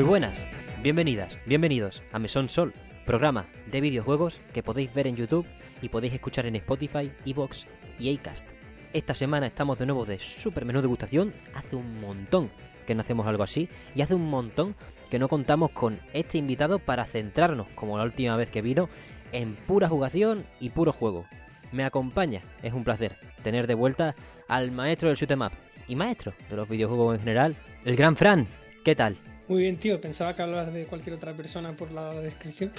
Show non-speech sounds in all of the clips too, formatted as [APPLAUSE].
Muy buenas, bienvenidas, bienvenidos a Mesón Sol, programa de videojuegos que podéis ver en YouTube y podéis escuchar en Spotify, Evox y Acast. Esta semana estamos de nuevo de super menú degustación, hace un montón que no hacemos algo así y hace un montón que no contamos con este invitado para centrarnos, como la última vez que vino, en pura jugación y puro juego. Me acompaña, es un placer tener de vuelta al maestro del shoot'em up y maestro de los videojuegos en general, el gran Fran. ¿Qué tal? Muy bien, tío. Pensaba que hablabas de cualquier otra persona por la descripción.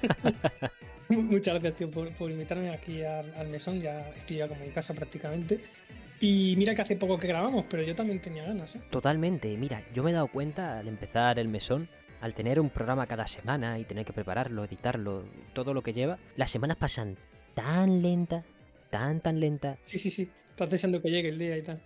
[LAUGHS] Muchas gracias, tío, por, invitarme aquí al, mesón. Ya estoy ya como en casa prácticamente. Y mira que hace poco que grabamos, pero yo también tenía ganas. ¿eh? Totalmente. Mira, yo me he dado cuenta al empezar el mesón, al tener un programa cada semana y tener que prepararlo, editarlo, todo lo que lleva, las semanas pasan tan lenta, tan, tan lenta. Sí, sí, sí. Estás deseando que llegue el día y tal.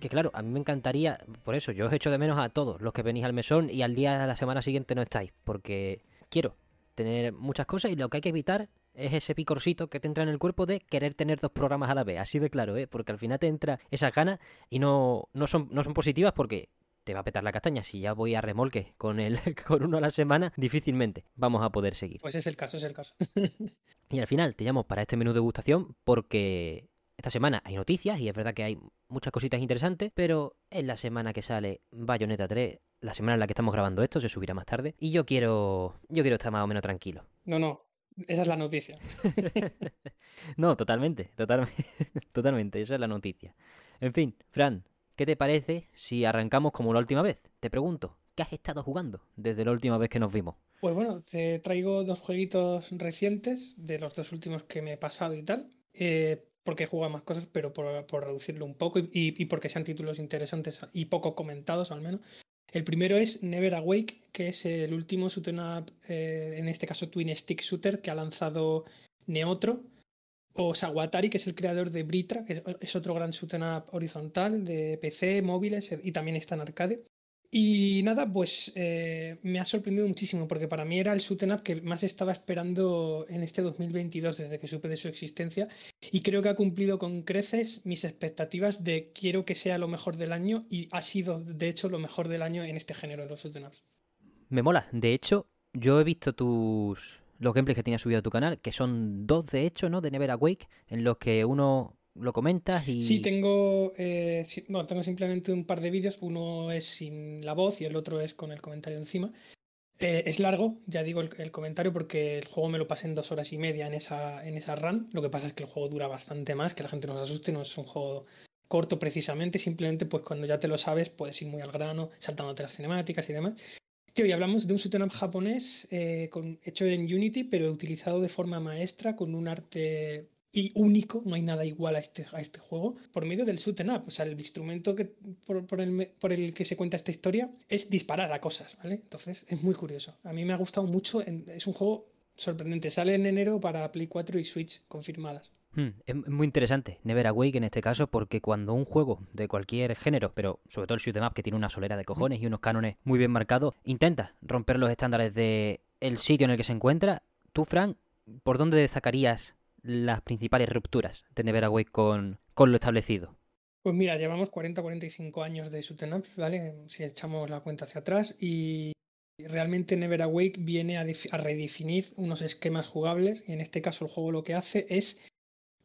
Que claro, a mí me encantaría, por eso, yo os echo de menos a todos los que venís al mesón y al día de la semana siguiente no estáis, porque quiero tener muchas cosas y lo que hay que evitar es ese picorcito que te entra en el cuerpo de querer tener dos programas a la vez, así de claro, ¿eh? porque al final te entra esas ganas y no, no, son, no son positivas porque te va a petar la castaña. Si ya voy a remolque con, el, [LAUGHS] con uno a la semana, difícilmente vamos a poder seguir. Pues es el caso, es el caso. [LAUGHS] y al final te llamo para este menú de degustación porque esta semana hay noticias y es verdad que hay muchas cositas interesantes, pero en la semana que sale Bayonetta 3, la semana en la que estamos grabando esto, se subirá más tarde, y yo quiero yo quiero estar más o menos tranquilo. No, no, esa es la noticia. [LAUGHS] no, totalmente, totalmente, [LAUGHS] totalmente, esa es la noticia. En fin, Fran, ¿qué te parece si arrancamos como la última vez? Te pregunto, ¿qué has estado jugando desde la última vez que nos vimos? Pues bueno, te traigo dos jueguitos recientes, de los dos últimos que me he pasado y tal. Eh, porque juega más cosas, pero por, reducirlo un poco y, porque sean títulos interesantes y poco comentados al menos. El primero es Never Awake, que es el último shooter up, eh, en este caso Twin Stick Shooter, que ha lanzado Neotro, o Sawatari, que es el creador de Britra, que es otro gran shooter up horizontal de PC, móviles y también está en arcade. Y nada, pues eh, me ha sorprendido muchísimo porque para mí era el shoot up que más estaba esperando en este 2022 desde que supe de su existencia y creo que ha cumplido con creces mis expectativas de quiero que sea lo mejor del año y ha sido de hecho lo mejor del año en este género de los shoot ups. Me mola, de hecho yo he visto tus los gameplays que tienes subido a tu canal, que son dos de hecho, ¿no? De Never Awake, en los que uno lo comentas y... Sí, tengo, eh, tengo simplemente un par de vídeos, uno es sin la voz y el otro es con el comentario encima. Eh, es largo, ya digo el, comentario, porque el juego me lo pasé en dos horas y media en esa, en esa run. Lo que pasa es que el juego dura bastante más, que la gente no se asuste, no es un juego corto precisamente, simplemente pues cuando ya te lo sabes puedes ir muy al grano, saltándote las cinemáticas y demás. Tío, y hablamos de un shoot'em japonés eh, hecho en Unity, pero utilizado de forma maestra, con un arte y único, no hay nada igual a este, a este juego, por medio del shoot up. O sea, el instrumento que, por, el, por, el, que se cuenta esta historia es disparar a cosas, ¿vale? Entonces es muy curioso. A mí me ha gustado mucho, es un juego sorprendente. Sale en enero para Play 4 y Switch confirmadas. Hmm, es muy interesante, Never Awake en este caso, porque cuando un juego de cualquier género, pero sobre todo el shoot up que tiene una solera de cojones y unos cánones muy bien marcados, intenta romper los estándares de el sitio en el que se encuentra, tú, Frank, ¿por dónde destacarías las principales rupturas de Never Awake con, con lo establecido? Pues mira, llevamos 40-45 años de shoot'em ups, ¿vale? Si echamos la cuenta hacia atrás y realmente Never Awake viene a, redefinir unos esquemas jugables y en este caso el juego lo que hace es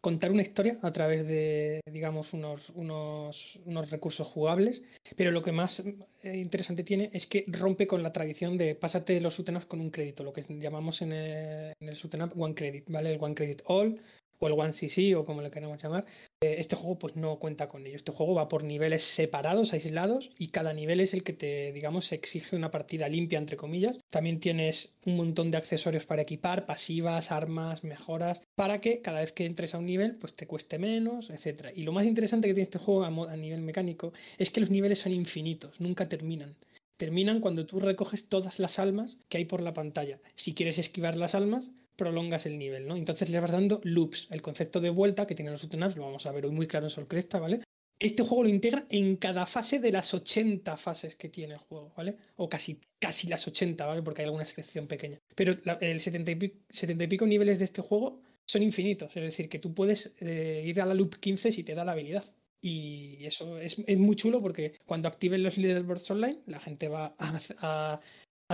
contar una historia a través de, digamos, unos, unos, unos recursos jugables, pero lo que más eh, interesante tiene es que rompe con la tradición de pásate los ups con un crédito, lo que llamamos en el, en el One Credit, ¿vale? El One Credit All o el One CC o como le queramos llamar. Eh, este juego pues no cuenta con ello. Este juego va por niveles separados, aislados, y cada nivel es el que te, digamos, exige una partida limpia, entre comillas. También tienes un montón de accesorios para equipar, pasivas, armas, mejoras, para que cada vez que entres a un nivel, pues te cueste menos, etc. Y lo más interesante que tiene este juego a nivel mecánico es que los niveles son infinitos, nunca terminan terminan cuando tú recoges todas las almas que hay por la pantalla. Si quieres esquivar las almas, prolongas el nivel, ¿no? Entonces le vas dando loops. El concepto de vuelta que tienen los Utenaps, lo vamos a ver hoy muy claro en Sol Cresta, ¿vale? Este juego lo integra en cada fase de las 80 fases que tiene el juego, ¿vale? O casi, casi las 80, ¿vale? Porque hay alguna excepción pequeña. Pero el 70 y, pico, niveles de este juego son infinitos. Es decir, que tú puedes eh, ir a la loop 15 si te da la habilidad. Y eso es, muy chulo porque cuando activen los Leaderboards Online, la gente va a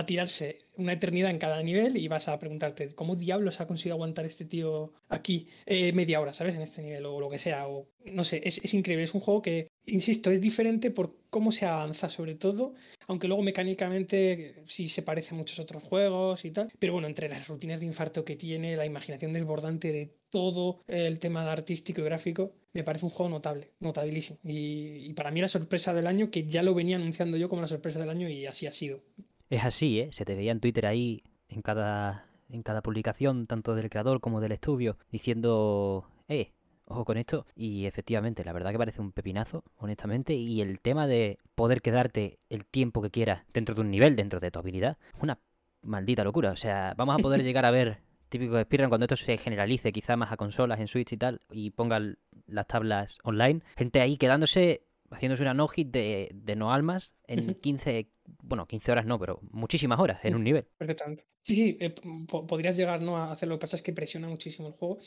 tirarse una eternidad en cada nivel y vas a preguntarte, ¿cómo diablos ha conseguido aguantar este tío aquí eh, media hora, ¿sabes? En este nivel o lo que sea. O no sé, es, es, increíble. Es un juego que, insisto, es diferente por cómo se avanza, sobre todo. Aunque luego mecánicamente sí se parece a muchos otros juegos y tal. Pero bueno, entre las rutinas de infarto que tiene, la imaginación desbordante de todo el tema artístico y gráfico, me parece un juego notable, notabilísimo. Y, y para mí la sorpresa del año, que ya lo venía anunciando yo como la sorpresa del año y así ha sido. Es así, ¿eh? Se te veía en Twitter ahí, en cada, en cada publicación, tanto del creador como del estudio, diciendo, eh, ojo con esto. Y efectivamente, la verdad que parece un pepinazo, honestamente. Y el tema de poder quedarte el tiempo que quieras dentro de un nivel, dentro de tu habilidad, una maldita locura. O sea, vamos a [LAUGHS] poder llegar a ver típico de Speedrun cuando esto se generalice quizá más a consolas en Switch y tal y pongan las tablas online. Gente ahí quedándose haciéndose una no-hit de, de, no almas en 15, bueno, 15 horas no, pero muchísimas horas en un nivel. Perfectamente. Sí, sí, eh, podrías llegar ¿no? a hacer lo que pasa es que presiona muchísimo el juego.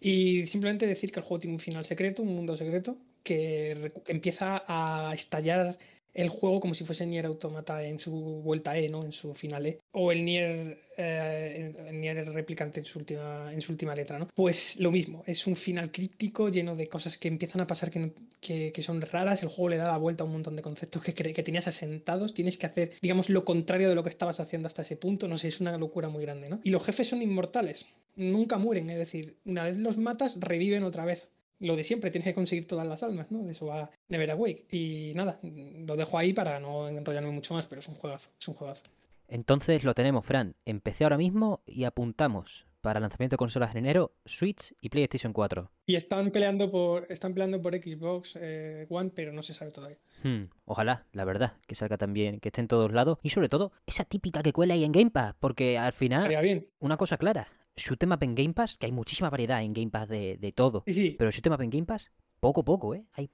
Y simplemente decir que el juego tiene un final secreto, un mundo secreto, que, que empieza a estallar el juego como si fuese Nier Automata en su vuelta E, ¿no? En su final E. O el Nier, eh, Nier replicante en su, última, en su última letra, ¿no? Pues lo mismo, es un final críptico lleno de cosas que empiezan a pasar que, que, que son raras. El juego le da la vuelta a un montón de conceptos que, que tenías asentados. Tienes que hacer, digamos, lo contrario de lo que estabas haciendo hasta ese punto. No sé, es una locura muy grande, ¿no? Y los jefes son inmortales. Nunca mueren, es decir, una vez los matas, reviven otra vez lo de siempre, tienes que conseguir todas las almas, ¿no? De eso va Never Awake. Y nada, lo dejo ahí para no enrollarme mucho más, pero es un juegazo, es un juegazo. Entonces lo tenemos, Fran. Empecé ahora mismo y apuntamos para lanzamiento de consolas en enero, Switch y PlayStation 4. Y están peleando por, están peleando por Xbox eh, One, pero no se sabe todavía. Hmm, ojalá, la verdad, que salga también, que esté en todos lados. Y sobre todo, esa típica que cuela ahí en Game Pass, porque al final, bien. una cosa clara, shoot'em up en Game Pass, que hay muchísima variedad en Game Pass de, de todo. Sí, sí. Pero shoot'em up en Game Pass, poco poco, ¿eh? Hay,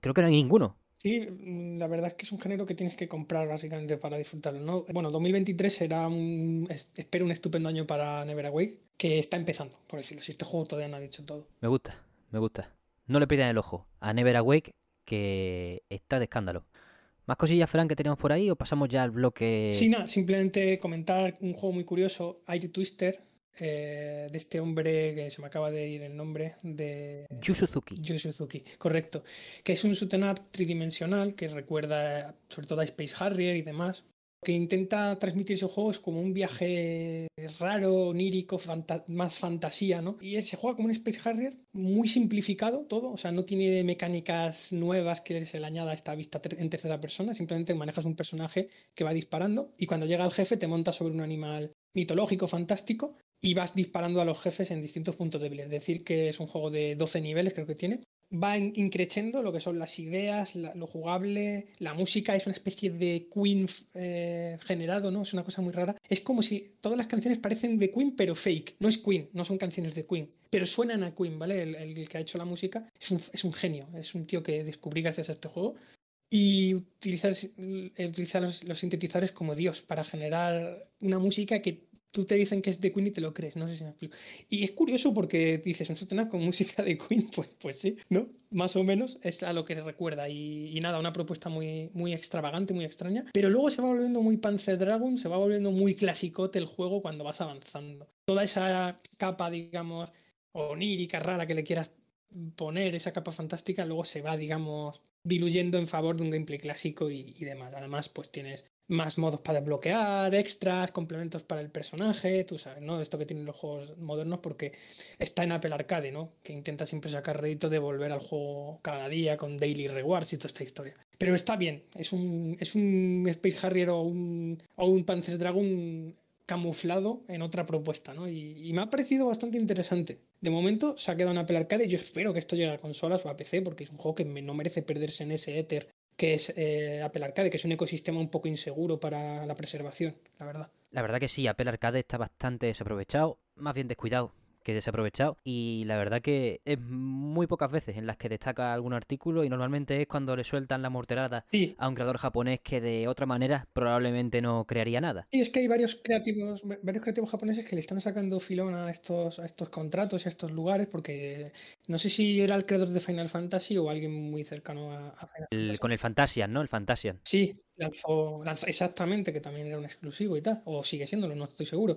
creo que no hay ninguno. Sí, la verdad es que es un género que tienes que comprar básicamente para disfrutarlo, ¿no? Bueno, 2023 será un, espero un estupendo año para Never Awake, que está empezando, por decirlo. Si este juego todavía no ha dicho todo. Me gusta, me gusta. No le pidan el ojo a Never Awake, que está de escándalo. ¿Más cosillas, Fran, que tenemos por ahí o pasamos ya al bloque? Sí, nada, simplemente comentar un juego muy curioso, Air Twister, eh, de este hombre que se me acaba de ir el nombre de Yu Suzuki. Yu Suzuki, correcto. Que es un shoot'em up tridimensional que recuerda sobre todo a Space Harrier y demás. Que intenta transmitir ese juego es como un viaje raro, onírico, fanta más fantasía, ¿no? Y se juega como un Space Harrier muy simplificado todo, o sea, no tiene mecánicas nuevas que se le añada a esta vista en tercera persona, simplemente manejas un personaje que va disparando y cuando llega el jefe te montas sobre un animal mitológico, fantástico, y vas disparando a los jefes en distintos puntos débiles. Es decir, que es un juego de 12 niveles, creo que tiene. Va increciendo lo que son las ideas, la, lo jugable, la música es una especie de Queen eh, generado, ¿no? Es una cosa muy rara. Es como si todas las canciones parecen de Queen, pero fake. No es Queen, no son canciones de Queen, pero suenan a Queen, ¿vale? El, el que ha hecho la música es un, es un genio, es un tío que descubrí gracias a este juego y utilizar, utilizar los, los, sintetizadores como Dios para generar una música que tú te dicen que es de Queen y te lo crees, no sé si me explico. Y es curioso porque dices, un sotena con música de Queen, [LAUGHS] pues, pues sí, ¿no? Más o menos es a lo que recuerda. Y, y, nada, una propuesta muy, muy extravagante, muy extraña. Pero luego se va volviendo muy Panzer Dragon, se va volviendo muy clasicote el juego cuando vas avanzando. Toda esa capa, digamos, onírica, rara que le quieras poner, esa capa fantástica, luego se va, digamos, diluyendo en favor de un gameplay clásico y, y demás. Además, pues tienes más modos para desbloquear, extras, complementos para el personaje, tú sabes, ¿no? Esto que tienen los juegos modernos porque está en Apple Arcade, ¿no? Que intenta siempre sacar rédito de volver al juego cada día con daily rewards y toda esta historia. Pero está bien, es un, es un Space Harrier o un, o un Panzer Dragon camuflado en otra propuesta, ¿no? Y, me ha parecido bastante interesante. De momento se ha quedado en Apple Arcade yo espero que esto llegue a consolas o a PC porque es un juego que no merece perderse en ese éter que es eh, Apple Arcade, que es un ecosistema un poco inseguro para la preservación, la verdad. La verdad que sí, Apple Arcade está bastante desaprovechado, más bien descuidado que desaprovechado y la verdad que es muy pocas veces en las que destaca algún artículo y normalmente es cuando le sueltan la morterada Sí, a un creador japonés que de otra manera probablemente no crearía nada. Y es que hay varios creativos, va- varios creativos japoneses que le están sacando filón a estos, a estos contratos y a estos lugares, porque no sé si era el creador de Final Fantasy o alguien muy cercano a, a Final El- Fantasy. con el Fantasian, ¿no? El Fantasian. Sí, lanzó, lanzó exactamente, que también era un exclusivo y tal, o sigue siéndolo, no estoy seguro.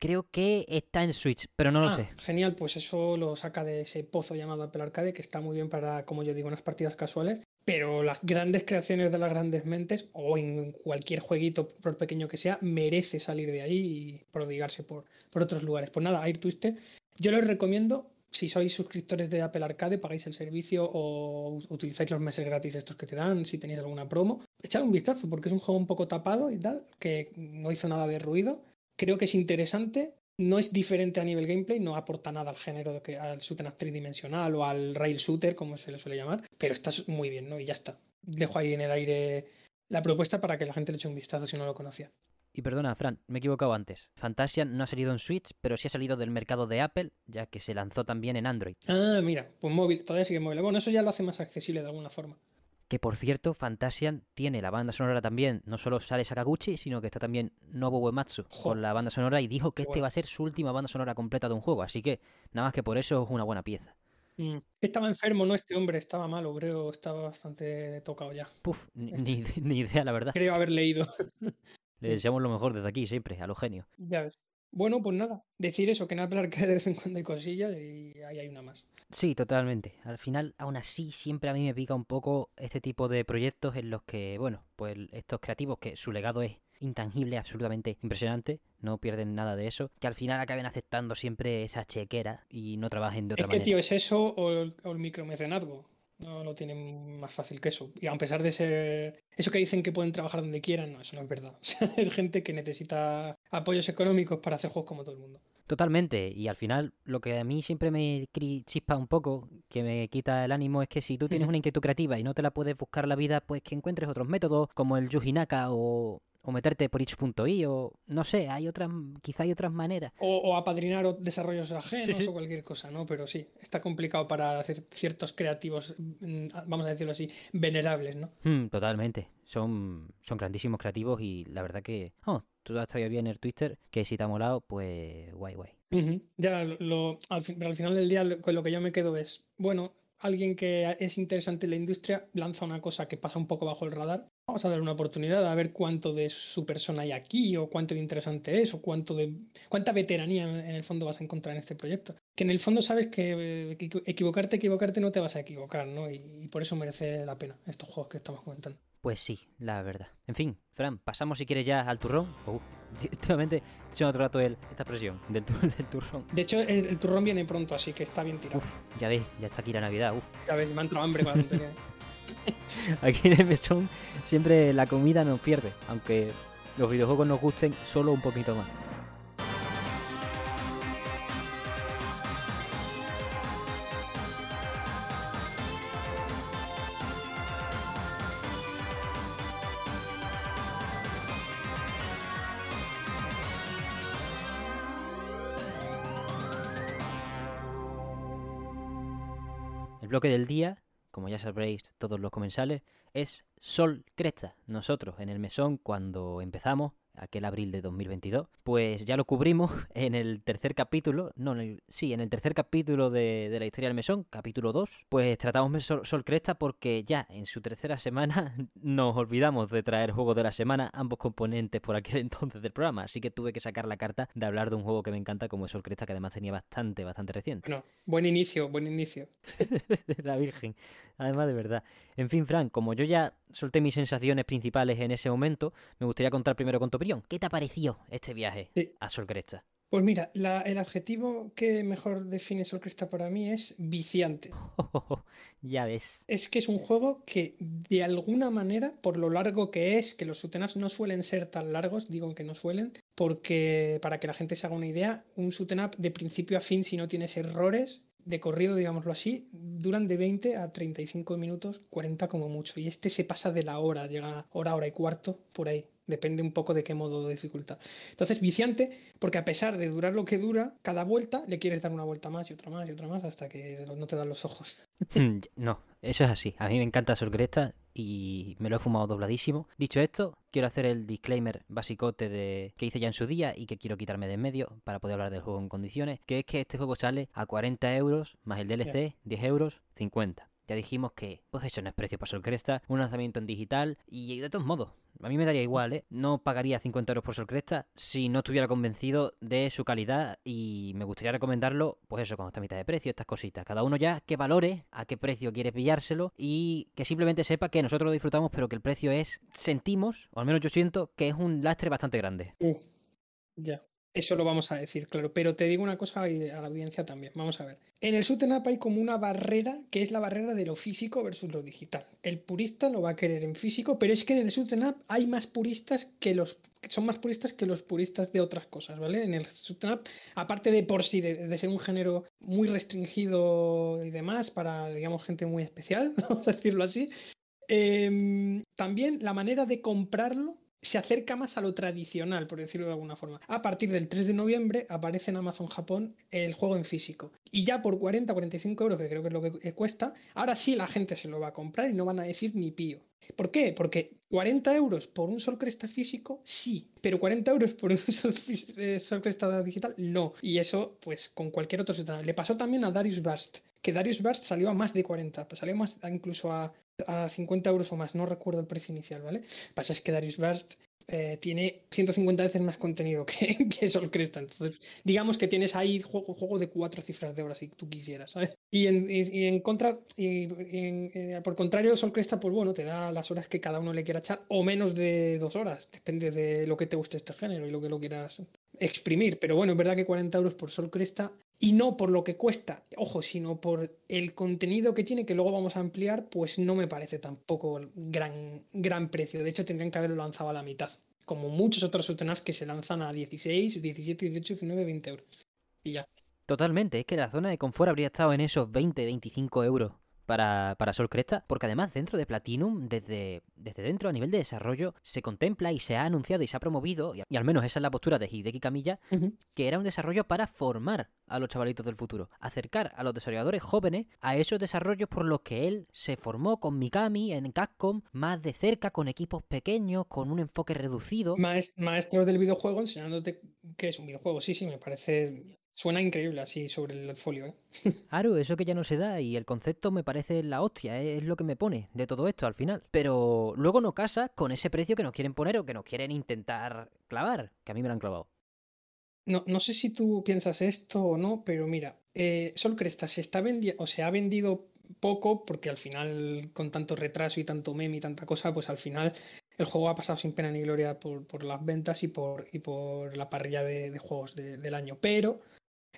Creo que está en Switch, pero no lo Ah, sé. Genial, pues eso lo saca de ese pozo llamado Apple Arcade, que está muy bien para, como yo digo, unas partidas casuales. Pero las grandes creaciones de las grandes mentes, o en cualquier jueguito, por pequeño que sea, merece salir de ahí y prodigarse por, por otros lugares. Pues nada, Air Twister, yo les recomiendo, si sois suscriptores de Apple Arcade, pagáis el servicio o utilizáis los meses gratis estos que te dan, si tenéis alguna promo, echad un vistazo, porque es un juego un poco tapado y tal, que no hizo nada de ruido. Creo que es interesante, no es diferente a nivel gameplay, no aporta nada al género de que, al shooter tridimensional o al rail shooter, como se le suele llamar, pero está muy bien, ¿no? Y ya está. Dejo ahí en el aire la propuesta para que la gente le eche un vistazo si no lo conocía. Y perdona, Fran, me he equivocado antes. Fantasian no ha salido en Switch, pero sí ha salido del mercado de Apple, ya que se lanzó también en Android. Ah, mira, pues móvil, todavía sigue móvil. Bueno, eso ya lo hace más accesible de alguna forma. Que por cierto, Fantasian tiene la banda sonora también. No solo sale Sakaguchi, sino que está también Nobuo Uematsu con la banda sonora y dijo que este va a ser su última banda sonora completa de un juego. Así que nada más que por eso es una buena pieza. Mm. Estaba enfermo, ¿no? Este hombre estaba malo, creo, estaba bastante tocado ya. Puf, ni, Este- ni- ni idea, la verdad. Creo haber leído. [LAUGHS] Le deseamos lo mejor desde aquí, siempre, a los genios. ya ves. Bueno, pues nada, decir eso, que en Apple Arcade de vez en cuando hay cosillas y ahí hay una más. Sí, totalmente. Al final, aún así, siempre a mí me pica un poco este tipo de proyectos en los que, bueno, pues estos creativos, que su legado es intangible, absolutamente impresionante, no pierden nada de eso, que al final acaben aceptando siempre esa chequera y no trabajen de otra Es que, manera. tío, es eso o el, o el micromecenazgo. No lo tienen más fácil que eso. Y a pesar de ser. Eso que dicen que pueden trabajar donde quieran, no, eso no es verdad. [LAUGHS] O sea, es gente que necesita apoyos económicos para hacer juegos como todo el mundo. Totalmente, y al final lo que a mí siempre me chispa un poco, que me quita el ánimo, es que si tú tienes [LAUGHS] una inquietud creativa y no te la puedes buscar la vida, pues que encuentres otros métodos, como el Yujinaka o, o meterte por itch.i o no sé, hay otras, quizá hay otras maneras. O, o apadrinar o- desarrollos ajenos sí. o cualquier cosa, ¿no? Pero sí, está complicado para hacer ciertos creativos, mm, vamos a decirlo así, venerables, ¿no? Mm, totalmente, son, son grandísimos creativos y la verdad que, oh, tú has traído bien el Twitter, que si te ha molado, pues guay, guay. Ya lo, lo- al, fin- pero al final del día lo- con lo que yo me quedo es, bueno, alguien que es interesante en la industria lanza una cosa que pasa un poco bajo el radar. Vamos a darle una oportunidad a ver cuánto de su persona hay aquí, o cuánto de interesante es, o cuánto de cuánta veteranía en el fondo vas a encontrar en este proyecto. Que en el fondo sabes que eh, equi- equivocarte, equivocarte no te vas a equivocar, ¿no? Y, y por eso merece la pena estos juegos que estamos comentando. Pues sí, la verdad. En fin, Fran, pasamos si quieres ya al turrón. Uh, [LAUGHS] últimamente estoy otro rato el, esta presión del, [LAUGHS] del turrón. De hecho, el, el turrón viene pronto, así que está bien tirado. Uf, ya ves, ya está aquí la Navidad. Uf. Ya ves, me ha entrado hambre con la. [LAUGHS] [LAUGHS] Aquí en el mesón siempre la comida nos pierde, aunque los videojuegos nos gusten solo un poquito más. El bloque del día, como ya sabréis todos los comensales, es Sol Cresta. Nosotros en el mesón, cuando empezamos, aquel abril de 2022, pues ya lo cubrimos [LAUGHS] en el tercer capítulo, no, en el- sí, en el tercer capítulo de, de la historia del mesón, capítulo 2, pues tratamos Sol, Sol Cresta porque ya en su tercera semana [LAUGHS] nos olvidamos de traer juego de la semana, ambos componentes por aquel [LAUGHS] entonces del programa, así que tuve que sacar la carta de hablar de un juego que me encanta como es Sol Cresta, que además tenía bastante, bastante reciente. Bueno, buen inicio, buen inicio. la Virgen. Además, de verdad. En fin, Fran, como yo ya solté mis sensaciones principales en ese momento, me gustaría contar primero con tu ¿Qué te pareció este viaje Sí. a Sol Cresta? Pues mira, la- el adjetivo que mejor define Sol Cresta para mí es viciante. [LAUGHS] ya ves. Es que es un juego que de alguna manera, por lo largo que es, que los ups no suelen ser tan largos, digo que no suelen, porque para que la gente se haga una idea, un up de principio a fin, si no tienes errores, de corrido, digámoslo así, duran de 20 a 35 minutos, 40 como mucho. Y este se pasa de la hora, llega hora, hora y cuarto, por ahí. Depende un poco de qué modo de dificultad. Entonces, viciante, porque a pesar de durar lo que dura, cada vuelta le quieres dar una vuelta más y otra más y otra más hasta que no te dan los ojos. no, eso es así. A mí me encanta Sol Cresta y me lo he fumado dobladísimo. Dicho esto, quiero hacer el disclaimer basicote de que hice ya en su día y que quiero quitarme de en medio para poder hablar del juego en condiciones, que es que este juego sale a 40 euros más el DLC, 10 euros, 50. Ya dijimos que, pues eso no es precio para Sol Cresta, un lanzamiento en digital y de todos modos, a mí me daría igual, ¿eh? No pagaría 50 euros por Sol Cresta si no estuviera convencido de su calidad y me gustaría recomendarlo, pues eso, cuando está mitad de precio, estas cositas. Cada uno ya que valore a qué precio quiere pillárselo y que simplemente sepa que nosotros lo disfrutamos, pero que el precio es, sentimos, o al menos yo siento, que es un lastre bastante grande. ya. Eso lo vamos a decir, claro. Pero te digo una cosa a la audiencia también. Vamos a ver. En el Up hay como una barrera que es la barrera de lo físico versus lo digital. El purista lo va a querer en físico, pero es que en el Up hay más puristas que los son más puristas que los puristas de otras cosas, ¿vale? En el Up, aparte de por sí de, ser un género muy restringido y demás para, digamos, gente muy especial, [LAUGHS] vamos a decirlo así, em, también la manera de comprarlo se acerca más a lo tradicional, por decirlo de alguna forma. A partir del 3 de noviembre aparece en Amazon Japón el juego en físico. Y ya por 40, 45 euros, que creo que es lo que cuesta, ahora sí la gente se lo va a comprar y no van a decir ni pío. ¿Por qué? Porque 40 euros por un Sol Cresta físico, sí, pero 40 euros por un [LAUGHS] Sol, eh, Cresta digital, no. Y eso, pues con cualquier otro sistema. Le pasó también a Darius Burst, que Darius Burst salió a más de 40, pues salió más incluso a a 50 euros o más, no recuerdo el precio inicial, ¿vale? Pasa es que Darius Burst eh, tiene 150 veces más contenido que, [LAUGHS] que Sol Cresta. Entonces, digamos que tienes ahí juego, juego de cuatro cifras de horas si tú quisieras, ¿sabes? Y en, en contra, y por contrario, Sol Cresta, pues bueno, te da las horas que cada uno le quiera echar, o menos de dos horas, depende de lo que te guste este género y lo que lo quieras exprimir. Pero bueno, es verdad que 40 euros por Sol Cresta y no por lo que cuesta, ojo, sino por el contenido que tiene, que luego vamos a ampliar, pues no me parece tampoco gran, gran precio. De hecho, tendrían que haberlo lanzado a la mitad, como muchos otros Sutenas que se lanzan a 16, 17, 18, 19, 20 euros. Y ya. Totalmente, es que la zona de confort habría estado en esos 20, 25 euros para, para Sol Cresta, porque además dentro de Platinum, desde, desde dentro a nivel de desarrollo, se contempla y se ha anunciado y se ha promovido, y, al menos esa es la postura de Hideki Kamiya, que era un desarrollo para formar a los chavalitos del futuro, acercar a los desarrolladores jóvenes a esos desarrollos por los que él se formó con Mikami en Capcom, más de cerca, con equipos pequeños, con un enfoque reducido. Maestro del videojuego enseñándote qué es un videojuego, sí, sí, me parece Suena increíble así sobre el folio, ¿eh? [LAUGHS] Claro, eso que ya no se da y el concepto me parece la hostia, ¿eh? es lo que me pone de todo esto al final. Pero luego no casa con ese precio que nos quieren poner o que nos quieren intentar clavar, que a mí me lo han clavado. No, no sé si tú piensas esto o no, pero mira, eh, Sol Cresta se está vendiendo, o se ha vendido poco porque al final con tanto retraso y tanto meme y tanta cosa, pues al final el juego ha pasado sin pena ni gloria por, las ventas y por, y por la parrilla de, juegos del año. Pero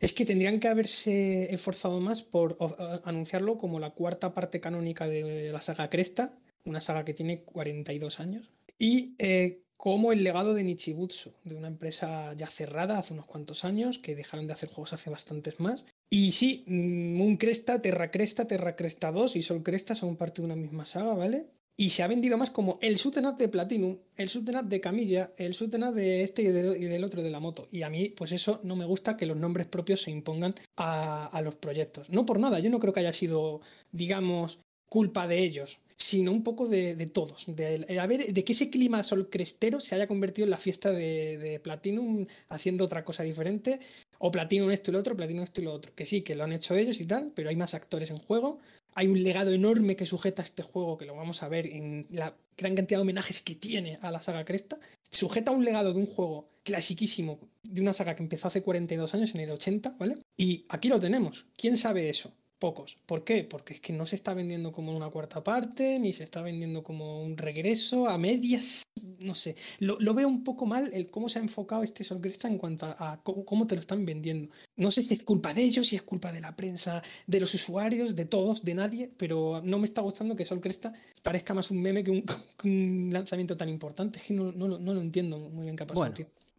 es que tendrían que haberse esforzado más por anunciarlo como la cuarta parte canónica de la saga Cresta, una saga que tiene 42 años, y eh, como el legado de Nichibutsu, de una empresa ya cerrada hace unos cuantos años, que dejaron de hacer juegos hace bastantes más. Y sí, mm, Moon Cresta, Terra Cresta, Terra Cresta 2 y Sol Cresta son parte de una misma saga, ¿vale? Y se ha vendido más como el Sutenat de Platinum, el Sutenat de Camilla, el Sutenat de este y, del otro de la moto. Y a mí, pues eso no me gusta que los nombres propios se impongan a, los proyectos. No por nada, yo no creo que haya sido, digamos, culpa de ellos, sino un poco de, todos. De, a ver, de que ese clima solcrestero se haya convertido en la fiesta de, de Platinum haciendo otra cosa diferente. O Platinum esto y lo otro, Platinum esto y lo otro. Que sí, que lo han hecho ellos y tal, pero hay más actores en juego hay un legado enorme que sujeta a este juego, que lo vamos a ver en la gran cantidad de homenajes que tiene a la saga Cresta. Sujeta un legado de un juego clasiquísimo, de una saga que empezó hace 42 años, en el 80, ¿vale? Y aquí lo tenemos. ¿Quién sabe eso? Pocos. ¿Por qué? Porque es que no se está vendiendo como una cuarta parte, ni se está vendiendo como un regreso a medias. No sé. Lo, veo un poco mal el cómo se ha enfocado este Sol Cresta en cuanto a, cómo, te lo están vendiendo. No sé si es culpa de ellos, si es culpa de la prensa, de los usuarios, de todos, de nadie, pero no me está gustando que Sol Cresta parezca más un meme [LAUGHS] que un, lanzamiento tan importante. Es que no, lo entiendo muy bien qué ha pasado,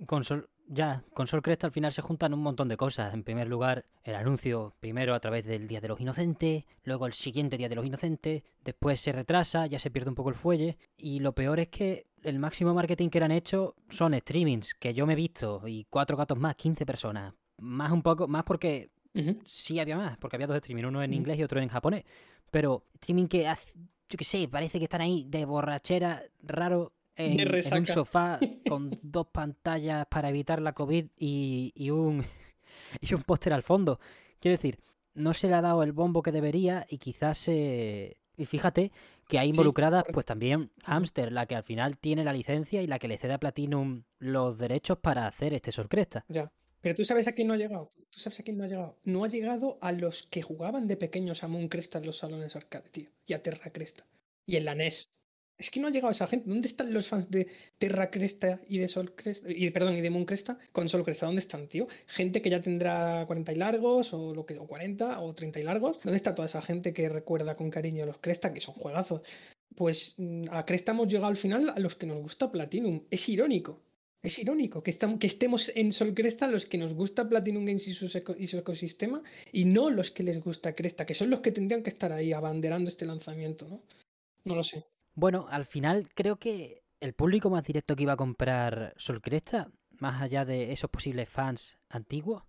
Con Sol, Ya, con Sol Cresta al final se juntan un montón de cosas. En primer lugar, el anuncio, primero a través del Día de los Inocentes, luego el siguiente Día de los Inocentes, después se retrasa, ya se pierde un poco el fuelle, y lo peor es que el máximo marketing que han hecho son streamings, que yo me he visto, y cuatro gatos más, 15 personas. Más un poco, más porque sí había más, porque había dos streamings, uno en inglés y otro en japonés. Pero streaming que, yo qué sé, parece que están ahí de borrachera, raro, en, un sofá [LAUGHS] con dos pantallas para evitar la COVID y, un, [LAUGHS] y un póster al fondo. Quiero decir, no se le ha dado el bombo que debería y quizás se... Y fíjate que hay involucrada pues también Hamster, la que al final tiene la licencia y la que le cede a Platinum los derechos para hacer este Sorcresta. Ya. Pero tú sabes a quién no ha llegado. Tú sabes a quién no ha llegado. No ha llegado a los que jugaban de pequeños a Moon Cresta en los salones arcade, tío. Y a Terra Cresta. Y en la NES. Es que no ha llegado esa gente. ¿Dónde están los fans de Terra Cresta y de Sol Cresta? Y, perdón, y de Moon Cresta con Sol Cresta? ¿Dónde están, tío? Gente que ya tendrá 40 y largos, o lo que o 40 o 30 y largos. ¿Dónde está toda esa gente que recuerda con cariño a los Cresta, que son juegazos? Pues mm, a Cresta hemos llegado al final a los que nos gusta Platinum. Es irónico. Es irónico que, estemos en Sol Cresta los que nos gusta Platinum Games y y su, ecosistema y no los que les gusta Cresta, que son los que tendrían que estar ahí abanderando este lanzamiento, ¿no? No lo sé. Bueno, al final creo que el público más directo que iba a comprar Sol Cresta, más allá de esos posibles fans antiguos,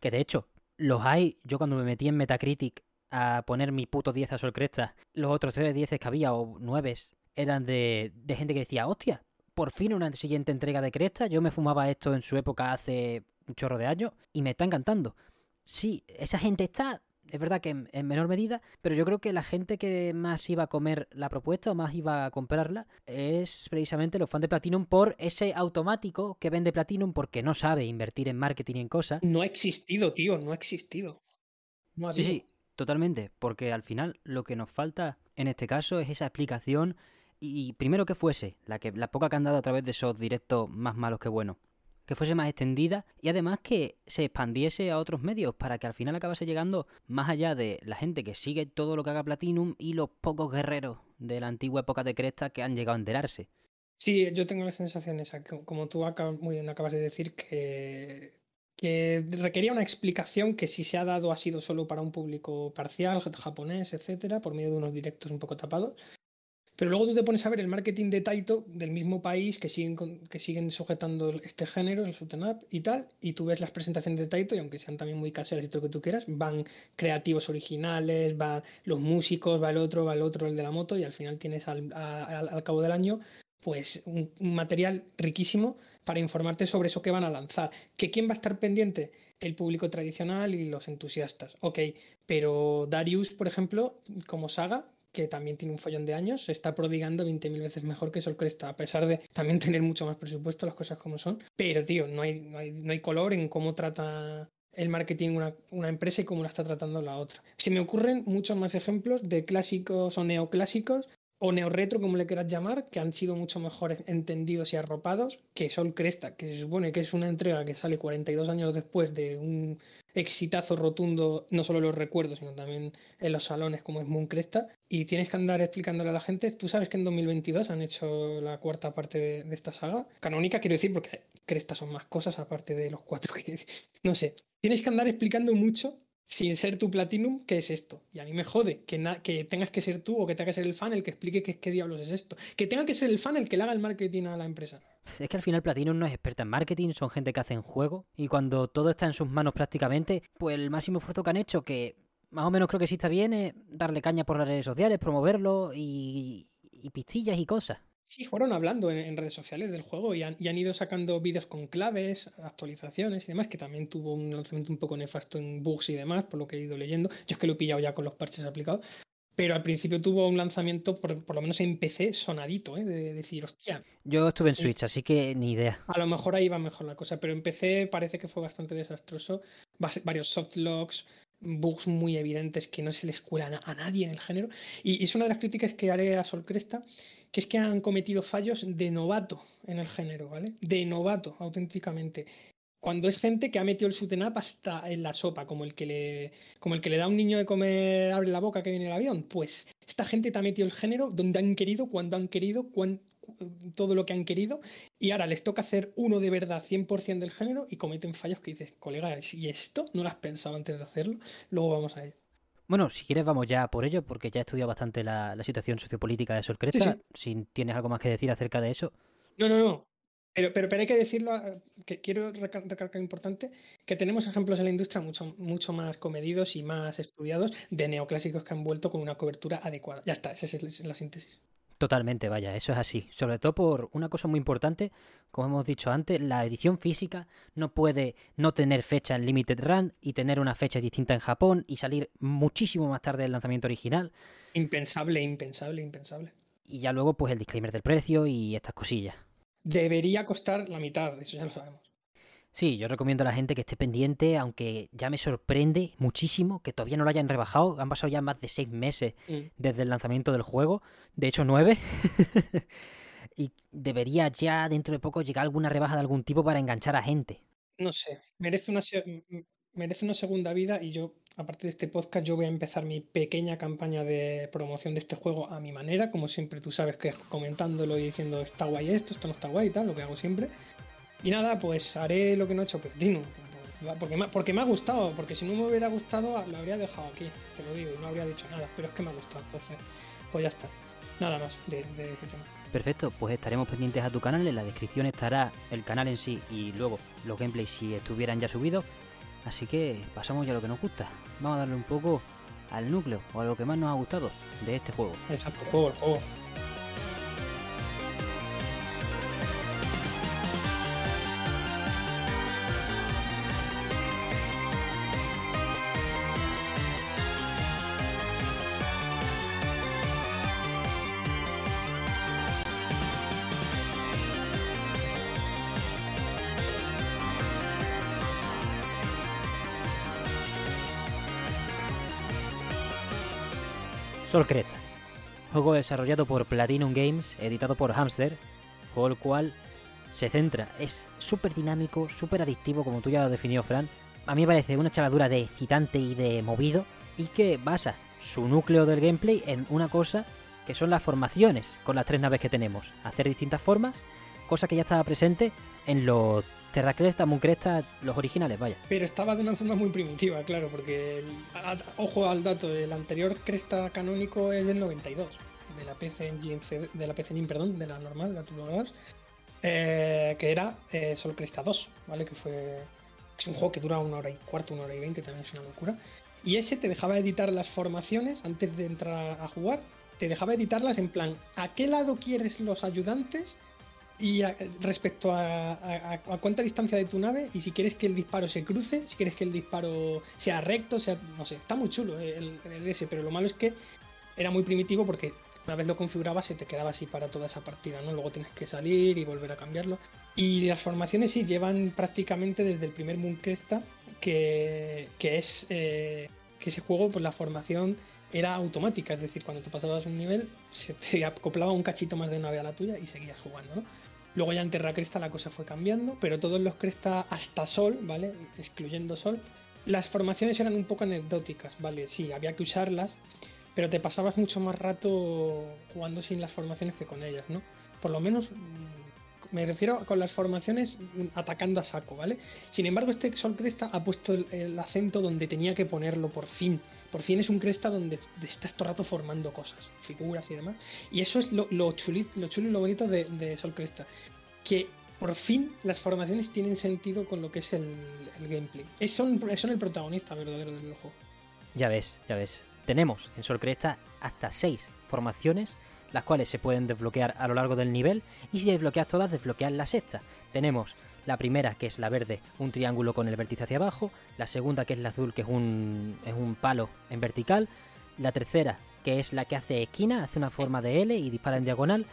que de hecho los hay, yo cuando me metí en Metacritic a poner mi puto 10 a Sol Cresta, los otros 3 10 que había, o 9, eran de, de gente que decía, hostia, por fin una siguiente entrega de Cresta, yo me fumaba esto en su época hace un chorro de años y me está encantando. Sí, esa gente está, es verdad que en, menor medida, pero yo creo que la gente que más iba a comer la propuesta o más iba a comprarla es precisamente los fans de Platinum por ese automático que vende Platinum porque no sabe invertir en marketing y en cosas. No ha existido, tío, no ha existido. No ha sí, sí, totalmente, porque al final lo que nos falta en este caso es esa explicación y primero que fuese, la, que, la poca que han dado a través de esos directos más malos que buenos que fuese más extendida y además que se expandiese a otros medios para que al final acabase llegando más allá de la gente que sigue todo lo que haga Platinum y los pocos guerreros de la antigua época de Cresta que han llegado a enterarse. Sí, yo tengo la sensación esa, como tú acabas, muy bien acabas de decir, que, que requería una explicación que si se ha dado ha sido solo para un público parcial, japonés, etcétera, por medio de unos directos un poco tapados. Pero luego tú te pones a ver el marketing de Taito del mismo país que siguen, que siguen sujetando este género, el up y tal, y tú ves las presentaciones de Taito y aunque sean también muy caseras y todo lo que tú quieras, van creativos originales, van los músicos, va el otro, va el otro, el de la moto, y al final tienes al, al, cabo del año pues un, material riquísimo para informarte sobre eso que van a lanzar. ¿Que quién va a estar pendiente? El público tradicional y los entusiastas. Ok, pero Darius, por ejemplo, como saga, que también tiene un follón de años, se está prodigando 20.000 veces mejor que Sol Cresta, a pesar de también [LAUGHS] tener mucho más presupuesto, las cosas como son. Pero, tío, no hay, no hay, no hay color en cómo trata el marketing una, una, empresa y cómo la está tratando la otra. Se me ocurren muchos más ejemplos de clásicos o neoclásicos o neorretro, como le quieras llamar, que han sido mucho mejor entendidos y arropados que Sol Cresta, que se supone que es una entrega que sale 42 años después de un exitazo rotundo, no solo los recuerdos, sino también en los salones como es Moon Cresta, y tienes que andar explicándole a la gente, tú sabes que en 2022 han hecho la cuarta parte de, esta saga, canónica quiero decir, porque Cresta son más cosas aparte de los cuatro que... [LAUGHS] No sé, tienes que andar explicando mucho sin ser tu Platinum, ¿qué es esto? Y a mí me jode que, que tengas que ser tú o que tenga que ser el fan el que explique qué, qué diablos es esto. Que tenga que ser el fan el que le haga el marketing a la empresa. Es que al final Platinum no es experta en marketing, son gente que hacen juego y cuando todo está en sus manos prácticamente, pues el máximo esfuerzo que han hecho, que más o menos creo que sí está bien, es darle caña por las redes sociales, promoverlo y, y pistillas y cosas. Sí, fueron hablando en, redes sociales del juego y han, ido sacando vídeos con claves, actualizaciones y demás, que también tuvo un lanzamiento un poco nefasto en bugs y demás, por lo que he ido leyendo. Yo es que lo he pillado ya con los parches aplicados. Pero al principio tuvo un lanzamiento, por, lo menos en PC, sonadito, ¿eh? de, decir, hostia. Yo estuve en Switch, así que ni idea. A lo mejor ahí va mejor la cosa, pero en PC parece que fue bastante desastroso. Varios softlocks, bugs muy evidentes que no se les cuela a nadie en el género. Y es una de las críticas que haré a Sol Cresta, que es que han cometido fallos de novato en el género, ¿vale? De novato, auténticamente. Cuando es gente que ha metido el up hasta en la sopa, como el que le, como el que le da a un niño de comer, abre la boca que viene el avión, pues esta gente te ha metido el género donde han querido, cuando han querido, todo lo que han querido y ahora les toca hacer uno de verdad 100% del género y cometen fallos que dices, colega, ¿y esto no lo has pensado antes de hacerlo? Luego vamos a ello. Bueno, si quieres vamos ya por ello, porque ya he estudiado bastante la, situación sociopolítica de Sol Cresta. Si tienes algo más que decir acerca de eso. No, no, no. Pero, pero, pero hay que decirlo, que quiero recalcar importante, que tenemos ejemplos en la industria mucho, mucho más comedidos y más estudiados de neoclásicos que han vuelto con una cobertura adecuada. Ya está, esa es la síntesis. Totalmente, vaya, eso es así. Sobre todo por una cosa muy importante, como hemos dicho antes, la edición física no puede no tener fecha en Limited Run y tener una fecha distinta en Japón y salir muchísimo más tarde del lanzamiento original. Impensable, impensable, impensable. Y ya luego, pues el disclaimer del precio y estas cosillas debería costar la mitad, eso ya lo sabemos. Sí, yo recomiendo a la gente que esté pendiente, aunque ya me sorprende muchísimo que todavía no lo hayan rebajado. Han pasado ya más de seis meses mm. desde el lanzamiento del juego, de hecho nueve. [LAUGHS] y debería ya dentro de poco llegar alguna rebaja de algún tipo para enganchar a gente. No sé, merece una, merece una segunda vida y yo, aparte de este podcast, yo voy a empezar mi pequeña campaña de promoción de este juego a mi manera, como siempre tú sabes que comentándolo y diciendo está guay esto, esto no está guay y tal, lo que hago siempre. Y nada, pues haré lo que no he hecho Platino, porque me, porque me ha gustado, porque si no me hubiera gustado lo habría dejado aquí, te lo digo, y no habría dicho nada, pero es que me ha gustado, entonces, pues ya está. Nada más de, de este tema. Perfecto, pues estaremos pendientes a tu canal, en la descripción estará el canal en sí y luego los gameplays si estuvieran ya subidos Así que pasamos ya a lo que nos gusta. Vamos a darle un poco al núcleo o a lo que más nos ha gustado de este juego. Exacto, juego, el juego. Sol Cresta. Juego desarrollado por Platinum Games, editado por Hamster, juego el cual se centra, es súper dinámico, súper adictivo, como tú ya lo definió Fran. A mí me parece una chavadura de excitante y de movido, y que basa su núcleo del gameplay en una cosa que son las formaciones con las tres naves que tenemos. Hacer distintas formas, cosa que ya estaba presente en los Terra Cresta, Moon Cresta, los originales, vaya. Pero estaba de una forma muy primitiva, claro, porque, ojo al dato, el anterior Cresta canónico es del 92, de la PC Engine, de la PC Engine, perdón, de la normal, de Turbo eh, que era eh, Sol Cresta 2, ¿vale? Que fue. Es un juego que dura una hora y cuarto, una hora y veinte, también es una locura. Y ese te dejaba editar las formaciones antes de entrar a jugar. Te dejaba editarlas en plan, ¿a qué lado quieres los ayudantes? Y respecto a, cuánta distancia de tu nave y si quieres que el disparo se cruce, si quieres que el disparo sea recto, sea, no sé, está muy chulo el, el DS, pero lo malo es que era muy primitivo porque una vez lo configurabas se te quedaba así para toda esa partida, ¿no? Luego tienes que salir y volver a cambiarlo. Y las formaciones sí llevan prácticamente desde el primer Moon Cresta, que, que es eh, que ese juego, pues la formación era automática, es decir, cuando te pasabas un nivel se te [LAUGHS] acoplaba un cachito más de nave a la tuya y seguías jugando, ¿no? Luego ya en Terra Cresta la cosa fue cambiando, pero todos los Cresta hasta Sol, ¿vale? Excluyendo Sol, las formaciones eran un poco anecdóticas, ¿vale? Sí, había que usarlas, pero te pasabas mucho más rato jugando sin las formaciones que con ellas, ¿no? Por lo menos mm, me refiero con las formaciones mm, atacando a saco, ¿vale? Sin embargo, este Sol Cresta ha puesto el, acento donde tenía que ponerlo por fin. Por fin es un Cresta donde estás todo el rato formando cosas, figuras y demás. Y eso es lo, lo, chulo y lo bonito de, Sol Cresta. Que por fin las formaciones tienen sentido con lo que es el, gameplay. Son, son el protagonista verdadero del juego. Ya ves, ya ves. Tenemos en Sol Cresta hasta 6 formaciones, las cuales se pueden desbloquear a lo largo del nivel. Y si desbloqueas todas, desbloqueas la sexta. Tenemos la primera, que es la verde, un triángulo con el vértice hacia abajo. La segunda, que es la azul, que es un, es un palo en vertical. La tercera, que es la que hace esquina, hace una forma de L y dispara en diagonal.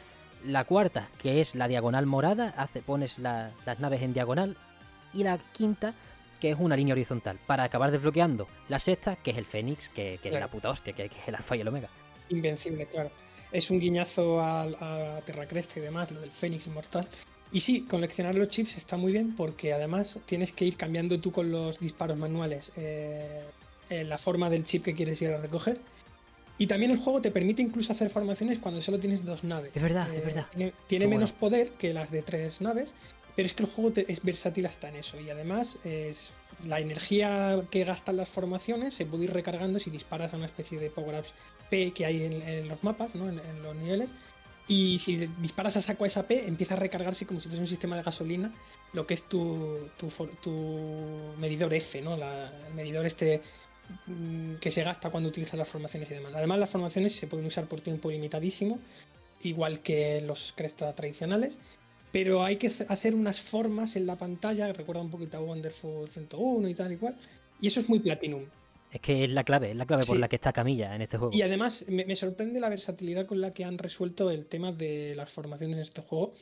La cuarta, que es la diagonal morada, hace, pones las naves en diagonal. Y la quinta, que es una línea horizontal. Para acabar desbloqueando la sexta, que es el Fénix, que, es la puta hostia, que, es el Alfa y el Omega. Invencible, claro. Es un guiñazo a, a Terra Cresta y demás, lo del Fénix inmortal. Y sí, coleccionar los chips está muy bien porque además tienes que ir cambiando tú con los disparos manuales eh, la forma del chip que quieres ir a recoger. Y también el juego te permite incluso hacer formaciones cuando solo tienes dos naves. Es verdad, es Eh, verdad. Tiene, menos bueno. poder que las de tres naves, pero es que el juego te- es versátil hasta en eso. Y además, es, la energía que gastan las formaciones se puede ir recargando si disparas a una especie de power-ups P que hay en, en los mapas, ¿no? en, en los niveles. Y si disparas a saco a esa P, empieza a recargarse como si fuese un sistema de gasolina, lo que es tu, tu, medidor F, ¿no? El medidor este mm, que se gasta cuando utilizas las formaciones y demás. Además, las formaciones se pueden usar por tiempo limitadísimo, igual que los Cresta tradicionales. Pero hay que hace- hacer unas formas en la pantalla, recuerda un poquito a Wonderful 101 y tal y cual. Y eso es muy Platinum. Es que es la clave, es la clave por la que está Camilla en este juego. Y además me, me sorprende la versatilidad con la que han resuelto el tema de las formaciones en este juego.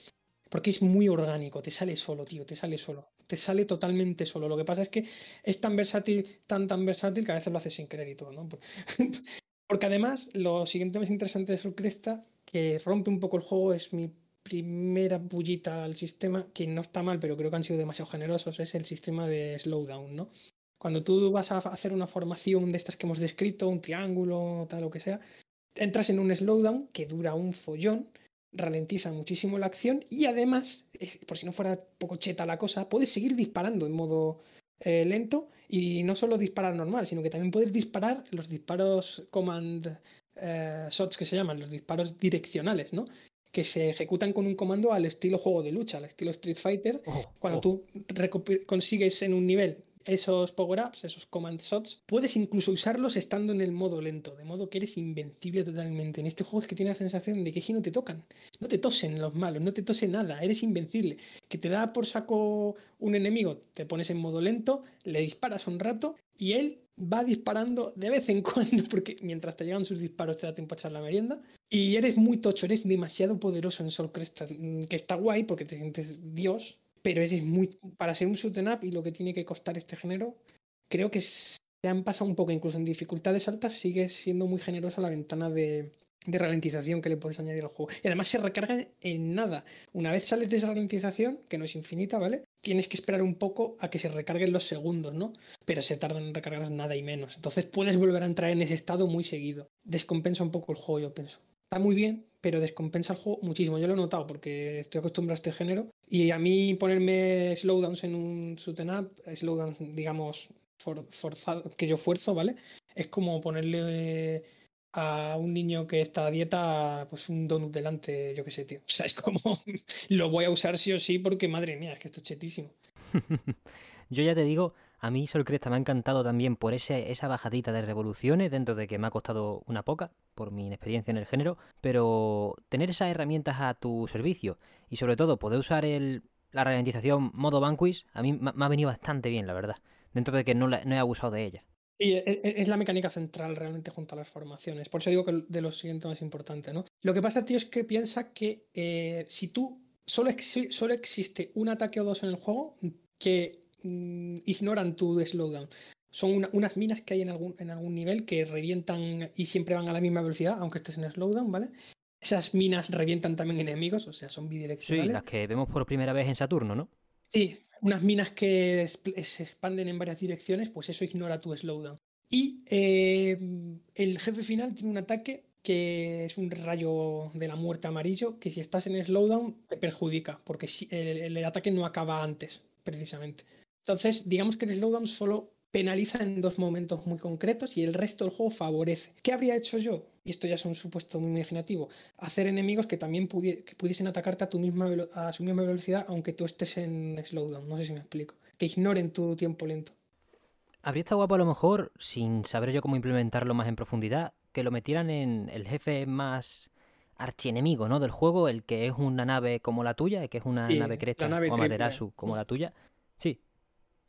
Porque es muy orgánico, te sale solo, tío, te sale solo. Te sale totalmente solo. Lo que pasa es que es tan versátil, tan, tan versátil que a veces lo haces sin querer y todo, ¿no? [LAUGHS] Porque además, lo siguiente más interesante de Sol Cresta, que rompe un poco el juego, es mi primera pullita al sistema, que no está mal, pero creo que han sido demasiado generosos, es el sistema de slowdown, ¿no? Cuando tú vas a hacer una formación de estas que hemos descrito, un triángulo, tal o que sea, entras en un slowdown que dura un follón, ralentiza muchísimo la acción y además, por si no fuera poco cheta la cosa, puedes seguir disparando en modo eh, lento y no solo disparar normal, sino que también puedes disparar los disparos command eh, shots que se llaman, los disparos direccionales, ¿no? Que se ejecutan con un comando al estilo juego de lucha, al estilo Street Fighter, Oh, cuando oh. tú consigues en un nivel esos power-ups, esos command shots, puedes incluso usarlos estando en el modo lento, de modo que eres invencible totalmente. En este juego es que tienes la sensación de que si no te tocan, no te tosen los malos, no te tose nada, eres invencible. Que te da por saco un enemigo, te pones en modo lento, le disparas un rato y él va disparando de vez en [LAUGHS] cuando, porque mientras te llegan sus disparos te da tiempo a echar la merienda. Y eres muy tocho, eres demasiado poderoso en Sol Cresta, que está guay porque te sientes Dios, pero es muy. Para ser un shoot 'em up y lo que tiene que costar este género, creo que se han pasado un poco, incluso en dificultades altas, sigue siendo muy generosa la ventana de, de ralentización que le puedes añadir al juego. Y además se recarga en nada. Una vez sales de esa ralentización, que no es infinita, ¿vale? Tienes que esperar un poco a que se recarguen los segundos, ¿no? Pero se tardan en recargar nada y menos. Entonces puedes volver a entrar en ese estado muy seguido. Descompensa un poco el juego, yo pienso. Está muy bien, pero descompensa el juego muchísimo. Yo lo he notado porque estoy acostumbrado a este género. Y a mí ponerme slowdowns en un shoot 'em up, slowdowns, digamos, for- forzado, que yo fuerzo, ¿vale? Es como ponerle a un niño que está a dieta, pues un donut delante, yo qué sé, tío. [LAUGHS] O sea, es como, lo voy a usar sí o sí porque, madre mía, es que esto es chetísimo. [LAUGHS] Yo ya te digo, a mí Sol Cresta me ha encantado también por esa bajadita de revoluciones, dentro de que me ha costado una poca, por mi inexperiencia en el género, pero tener esas herramientas a tu servicio y sobre todo poder usar la ralentización modo Vanquish, a mí me ha venido bastante bien, la verdad, dentro de que no, no he abusado de ella. Y e- e- es la mecánica central realmente junto a las formaciones. Por eso digo que de lo siguiente más importante, ¿no? Lo que pasa, tío, es que piensa que eh, si tú solo, solo existe un ataque o dos en el juego que mm, ignoran tu slowdown. Son una- unas minas que hay en algún, en algún nivel que revientan y siempre van a la misma velocidad, aunque estés en slowdown, ¿vale? Esas minas revientan también enemigos, o sea, son Sí, bidireccionales. las que vemos por primera vez en Saturno, ¿no? Sí, unas minas que se expanden en varias direcciones, pues eso ignora tu slowdown. Y eh, el jefe final tiene un ataque que es un rayo de la muerte amarillo, que si estás en slowdown te perjudica, porque el, el ataque no acaba antes, precisamente. Entonces, digamos que el slowdown solo penaliza en dos momentos muy concretos y el resto del juego favorece. ¿Qué habría hecho yo? Y esto ya es un supuesto muy imaginativo. Hacer enemigos que también pudi- que pudiesen atacarte a, tu misma a su misma velocidad aunque tú estés en slowdown. No sé si me explico. Que ignoren tu tiempo lento. Habría estado guapo a lo mejor, sin saber yo cómo implementarlo más en profundidad, que lo metieran en el jefe más archienemigo, ¿no? Del juego, el que es una nave como la tuya, que es una Sí, nave cresta nave o. Amaterasu como la tuya. Sí,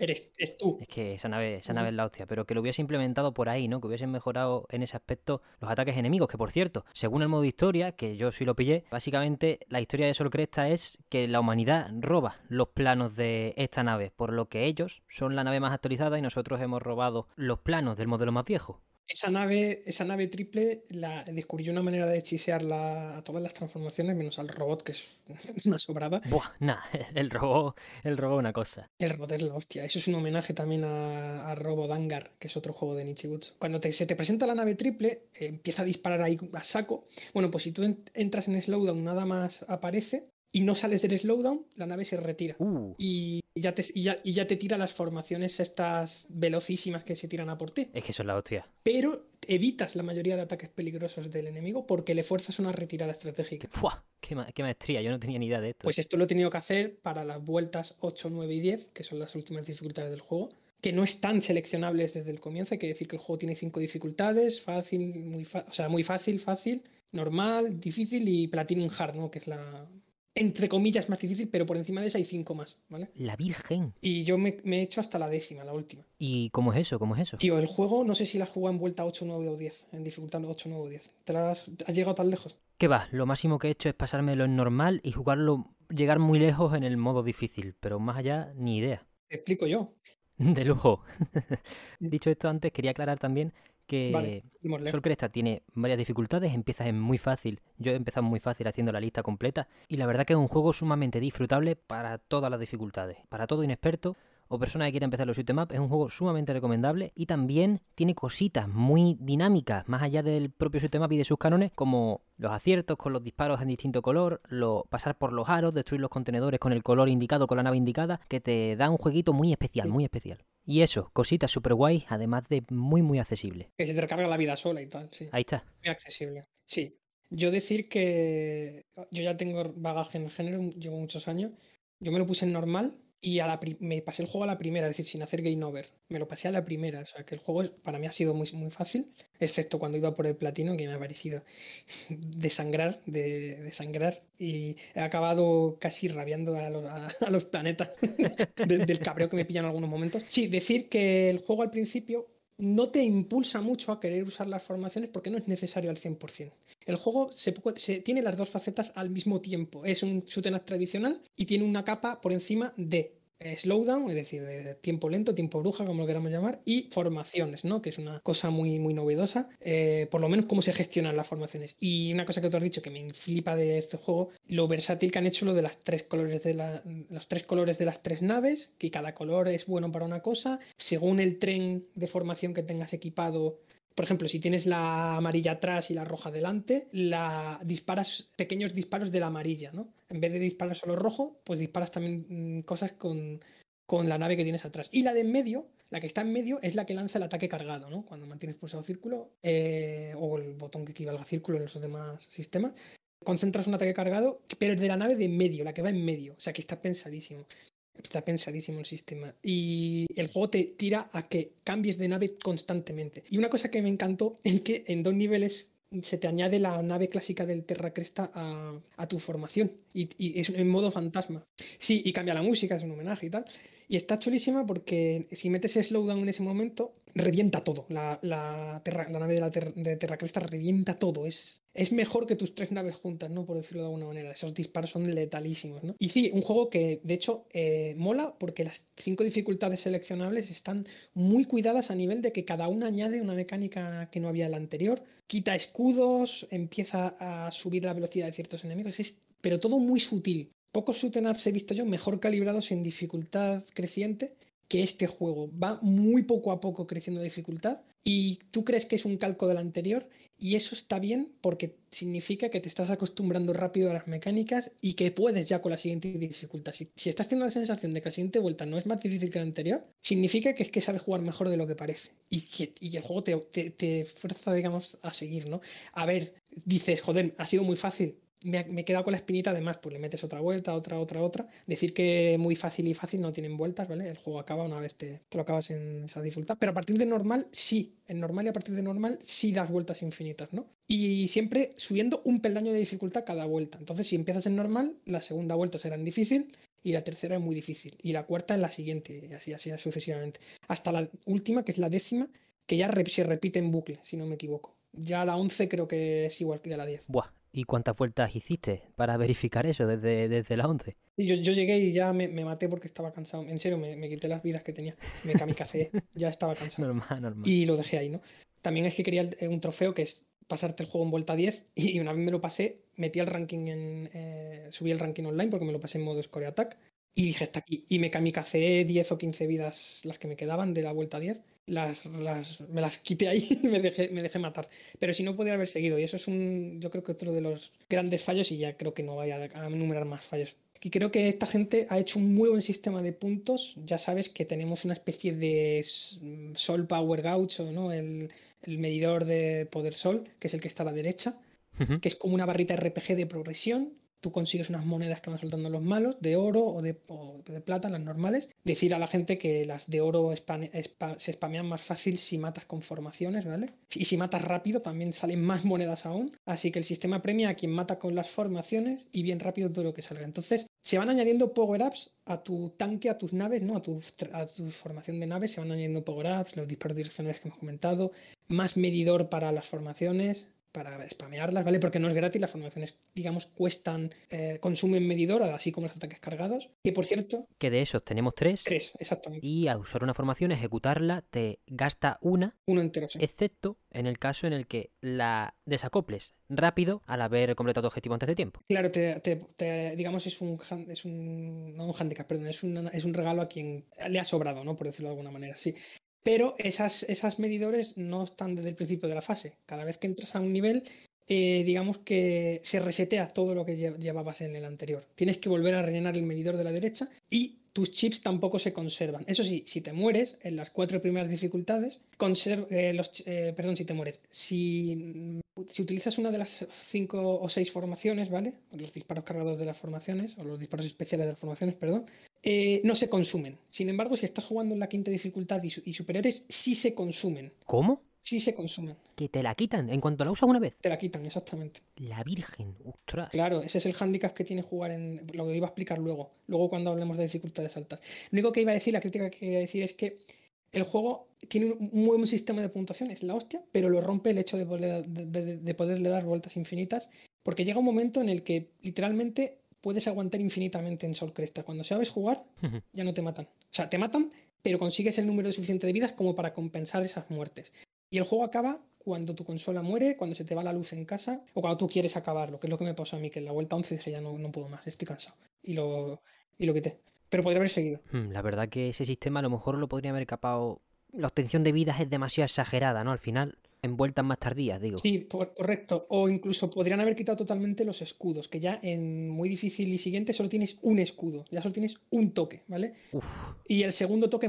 Eres es tú. es que esa nave, esa nave sí. es la hostia, pero que lo hubiese implementado por ahí, ¿no? Que hubiesen mejorado en ese aspecto los ataques enemigos, que por cierto, según el modo historia, que yo sí lo pillé, básicamente la historia de Sol Cresta es que la humanidad roba los planos de esta nave, por lo que ellos son la nave más actualizada y nosotros hemos robado los planos del modelo más viejo. Esa nave, esa nave triple la descubrió una manera de hechisearla a todas las transformaciones, menos al robot, que es [LAUGHS] una sobrada. Buah, nada, [LAUGHS] el robot, el robot una cosa. El robot es la hostia. Eso es un homenaje también a, a Robo Dangar, que es otro juego de Nichibutsu. Cuando te- se te presenta la nave triple, eh, empieza a disparar ahí a saco. Bueno, pues si tú en- entras en slowdown, nada más aparece y no sales del slowdown, la nave se retira. Uh, Y ya, te, y, ya, y ya te tira las formaciones estas velocísimas que se tiran a por ti. es que eso es la hostia. Pero evitas la mayoría de ataques peligrosos del enemigo porque le fuerzas una retirada estratégica. Buah, qué, ma- qué maestría, yo no tenía ni idea de esto. Pues esto lo he tenido que hacer para las vueltas 8, 9 y 10, que son las últimas dificultades del juego, que no están seleccionables desde el comienzo. Hay que decir que el juego tiene 5 dificultades: fácil, muy, fa- o sea, muy fácil, fácil, normal, difícil y Platinum Hard, ¿no? Que es la, entre comillas, más difícil, pero por encima de esa hay 5 más, ¿vale? La Virgen. Y yo me, me he hecho hasta la décima, la última. ¿Y cómo es eso? ¿Cómo es eso? Tío, el juego no sé si la has jugado en vuelta 8, 9 o 10, en dificultad 8, 9 o 10. ¿Te la has, has llegado tan lejos? ¿Qué va? Lo máximo que he hecho es pasármelo en normal y jugarlo, llegar muy lejos en el modo difícil, pero más allá, ni idea. Te explico yo. [LAUGHS] De lujo. [LAUGHS] Dicho esto antes, quería aclarar también que Vale. Sol Cresta tiene varias dificultades, empiezas en muy fácil. Yo he empezado muy fácil haciendo la lista completa y la verdad que es un juego sumamente disfrutable para todas las dificultades. Para todo inexperto o persona que quiera empezar los shoot 'em up, es un juego sumamente recomendable y también tiene cositas muy dinámicas, más allá del propio shoot 'em up y de sus cánones, como los aciertos con los disparos en distinto color, lo, pasar por los aros, destruir los contenedores con el color indicado, con la nave indicada, que te da un jueguito muy especial, Sí. muy especial. Y eso, cositas super guay, además de muy muy accesible. Que se te recarga la vida sola y tal, sí. Ahí está. Muy accesible. Sí. Yo decir que yo ya tengo bagaje en el género, llevo muchos años. Yo me lo puse en normal y a la me pasé el juego a la primera, es decir, sin hacer game over. Me lo pasé a la primera. O sea, que el juego para mí ha sido muy, muy fácil, excepto cuando he ido a por el platino, que me ha parecido [LAUGHS] desangrar, de, desangrar. Y he acabado casi rabiando a los, a- los planetas [LAUGHS] de- del cabreo que me pillan en algunos momentos. Sí, decir que el juego al principio no te impulsa mucho a querer usar las formaciones porque no es necesario al 100%. El juego se, tiene las dos facetas al mismo tiempo. Es un shoot tradicional y tiene una capa por encima de slowdown, es decir, de, de tiempo lento, tiempo bruja, como lo queramos llamar, y formaciones, ¿no? Que es una cosa muy, muy novedosa, eh, por lo menos cómo se gestionan las formaciones. Y una cosa que tú has dicho que me flipa de este juego, lo versátil que han hecho lo de las tres colores de la- los tres colores de las tres naves, que cada color es bueno para una cosa, según el tren de formación que tengas equipado. Por ejemplo, si tienes la amarilla atrás y la roja delante, la disparas pequeños disparos de la amarilla, ¿no? En vez de disparar solo rojo, pues disparas también mm, cosas con, con la nave que tienes atrás. Y la de en medio, la que está en medio, es la que lanza el ataque cargado, ¿no? Cuando mantienes pulsado círculo eh, o el botón que equivalga a círculo en los demás sistemas. Concentras un ataque cargado, pero es de la nave de en medio, la que va en medio. O sea que está pensadísimo. Está pensadísimo el sistema. Y el juego te tira a que cambies de nave constantemente. Y una cosa que me encantó [LAUGHS] es que en dos niveles se te añade la nave clásica del Terra Cresta a, a tu formación. Y, y es en modo fantasma. Sí, y cambia la música, es un homenaje y tal. Y está chulísima porque si metes slowdown en ese momento, revienta todo. La, la, nave de la Ter- de Terra Cresta revienta todo. Es, es mejor que tus tres naves juntas, ¿no? Por decirlo de alguna manera. Esos disparos son letalísimos, ¿no? Y sí, un juego que de hecho eh, mola porque las cinco dificultades seleccionables están muy cuidadas a nivel de que cada una añade una mecánica que no había en la anterior. Quita escudos, empieza a subir la velocidad de ciertos enemigos. Es, pero todo muy sutil. Pocos shoot ups he visto yo mejor calibrados en dificultad creciente que este juego. Va muy poco a poco creciendo de dificultad y tú crees que es un calco del anterior y eso está bien porque significa que te estás acostumbrando rápido a las mecánicas y que puedes ya con la siguiente dificultad. Si, si estás teniendo la sensación de que la siguiente vuelta no es más difícil que la anterior, significa que es que sabes jugar mejor de lo que parece y que y el juego te, te, te fuerza, digamos, a seguir, ¿no? A ver, dices, joder, ha sido muy fácil, me, he quedado con la espinita, además, pues le metes otra vuelta, otra, otra, otra. Decir que muy fácil y fácil no tienen vueltas, ¿vale? El juego acaba una vez te, lo acabas en esa dificultad. Pero a partir de normal, sí. En normal y a partir de normal, sí das vueltas infinitas, ¿no? Y siempre subiendo un peldaño de dificultad cada vuelta. Entonces, si empiezas en normal, la segunda vuelta será en difícil y la tercera es muy difícil. Y la cuarta en la siguiente, y así, así sucesivamente. Hasta la última, que es la décima, que ya se repite en bucle, si no me equivoco. Ya la 11 creo que es igual que la 10. Buah, ¿y cuántas vueltas hiciste para [LAUGHS] verificar eso desde, desde la 11? Y yo, yo llegué y ya me, me maté porque estaba cansado. En serio, me, me quité las vidas que tenía. Me kamikaze, [LAUGHS] ya estaba cansado. Normal, normal. Y lo dejé ahí, ¿no? también es que quería el- un trofeo que es pasarte el juego en vuelta 10 [LAUGHS] y una vez me lo pasé, metí el ranking en... eh, subí el ranking online porque me lo pasé en modo Score Attack y dije hasta aquí. Y me kamikacé 10 o 15 vidas las que me quedaban de la vuelta 10. Las, las, me las quité ahí [LAUGHS] y me dejé, me dejé matar. Pero si no podría haber seguido. Y eso es un, yo creo que otro de los grandes fallos y ya creo que no vaya a enumerar más fallos. Y creo que esta gente ha hecho un muy buen sistema de puntos. Ya sabes que tenemos una especie de Sol Power Gauge, o ¿no? El, el medidor de poder Sol, que es el que está a la derecha, Ujú. que es como una barrita RPG de progresión. Tú consigues unas monedas que van soltando los malos, de oro o de, plata, las normales. Decir a la gente que las de oro se spamean más fácil si matas con formaciones, ¿vale? Y si matas rápido también salen más monedas aún. Así que el sistema premia a quien mata con las formaciones y bien rápido todo lo que salga. Entonces, se van añadiendo power-ups a tu tanque, a tus naves, ¿no? A tu, a tu formación de naves, se van añadiendo power-ups, los disparos direccionales que hemos comentado, más medidor para las formaciones, para spamearlas, ¿vale? Porque no es gratis, las formaciones, digamos, cuestan, eh, consumen medidor, así como los ataques cargados. Que por cierto, Que de esos tenemos tres. tres, exactamente. Y a usar una formación, ejecutarla, te gasta una, Uno entero, sí. excepto en el caso en el que la desacoples rápido al haber completado tu objetivo antes de tiempo. Claro, te, te- te- digamos, es un, es un. No un handicap, perdón, es, una- es un regalo a quien le ha sobrado, ¿no? Por decirlo de alguna manera, sí. Pero esas, esas medidores no están desde el principio de la fase. Cada vez que entras a un nivel, eh, digamos que se resetea todo lo que lle- llevabas en el anterior. Tienes que volver a rellenar el medidor de la derecha y tus chips tampoco se conservan. Eso sí, si te mueres en las cuatro primeras dificultades, eh, los, eh, perdón, si te mueres, si, si utilizas una de las cinco o seis formaciones, ¿vale? Los disparos cargados de las formaciones, o los disparos especiales de las formaciones, perdón, eh, no se consumen. Sin embargo, si estás jugando en la quinta dificultad y, y superiores, sí se consumen. ¿Cómo? Sí se consumen. Que te la quitan en cuanto la usas una vez. Te la quitan, exactamente. La Virgen, ostras. Claro, ese es el hándicap que tiene jugar en. Lo que iba a explicar luego. Luego cuando hablemos de dificultades altas. Lo único que iba a decir, la crítica que quería decir es que el juego tiene un muy buen sistema de puntuación, es la hostia, pero lo rompe el hecho de, poder- de- de- de poderle dar vueltas infinitas. Porque llega un momento en el que literalmente puedes aguantar infinitamente en Sol Cresta. Cuando sabes jugar, ya no te matan. O sea, te matan, pero consigues el número suficiente de vidas como para compensar esas muertes. Y el juego acaba cuando tu consola muere, cuando se te va la luz en casa, o cuando tú quieres acabarlo, que es lo que me pasó a mí, que en la vuelta 11 dije ya no, no puedo más, estoy cansado. Y lo, y lo quité. Pero podría haber seguido. Hmm, La verdad que ese sistema a lo mejor lo podría haber capado. La obtención de vidas es demasiado exagerada, ¿no? Al final, en vueltas más tardías, digo. Sí, por- correcto. O incluso podrían haber quitado totalmente los escudos, que ya en muy difícil y siguiente solo tienes un escudo, ya solo tienes un toque, ¿vale? Uf, Y el segundo toque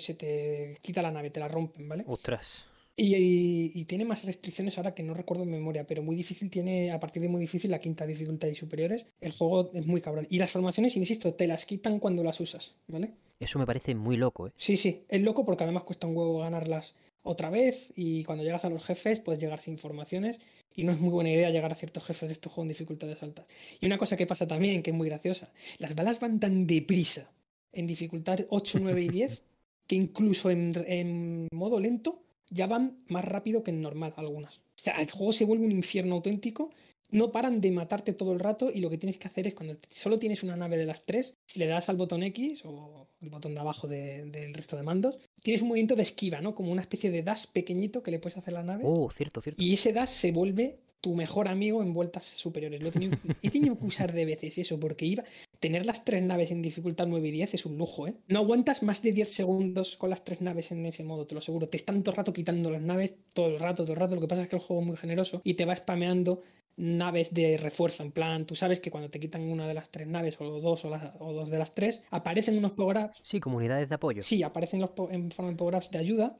se te quita la nave, te la rompen, ¿vale? ostras. Y, y- y tiene más restricciones ahora que no recuerdo en memoria, pero muy difícil tiene, a partir de muy difícil, la quinta dificultad y superiores. El juego es muy cabrón. Y las formaciones, insisto, te las quitan cuando las usas, ¿vale? Eso me parece muy loco, ¿eh? Sí, sí, es loco porque además cuesta un huevo ganarlas otra vez y cuando llegas a los jefes puedes llegar sin formaciones y no es muy buena idea llegar a ciertos jefes de estos juegos en dificultades altas. Y una cosa que pasa también, que es muy graciosa, las balas van tan deprisa en dificultad 8, 9 y 10 [LAUGHS] que incluso en, en modo lento ya van más rápido que en normal algunas. O sea, el juego se vuelve un infierno auténtico. No paran de matarte todo el rato y lo que tienes que hacer es cuando solo tienes una nave de las tres, si le das al botón X o el botón de abajo de- del resto de mandos, tienes un movimiento de esquiva, ¿no? Como una especie de dash pequeñito que le puedes hacer a la nave. Oh, cierto, cierto. Y ese dash se vuelve tu mejor amigo en vueltas superiores. Lo he tenido, he tenido que usar de veces eso, porque iba. Tener las tres naves en dificultad 9 y 10 es un lujo, ¿eh? No aguantas más de 10 segundos con las tres naves en ese modo, te lo aseguro. Te están todo el rato quitando las naves, todo el rato, todo el rato. Lo que pasa es que el juego es muy generoso y te va spameando naves de refuerzo. En plan, tú sabes que cuando te quitan una de las tres naves, o dos, o, las- o dos de las tres, aparecen unos power-ups Sí, comunidades de apoyo. Sí, aparecen los en forma de power-ups de ayuda,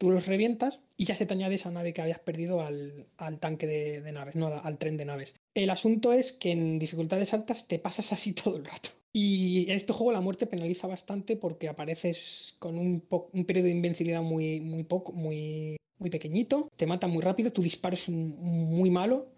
tú los revientas y ya se te añade esa nave que habías perdido al, al tanque de, de naves, no al, al tren de naves. El asunto es que en dificultades altas te pasas [LAUGHS] así todo el rato. Y en este juego la muerte penaliza bastante porque apareces con un, un periodo de invencibilidad muy, muy poco, muy, muy pequeñito, te mata muy rápido, tu disparo es un- muy malo.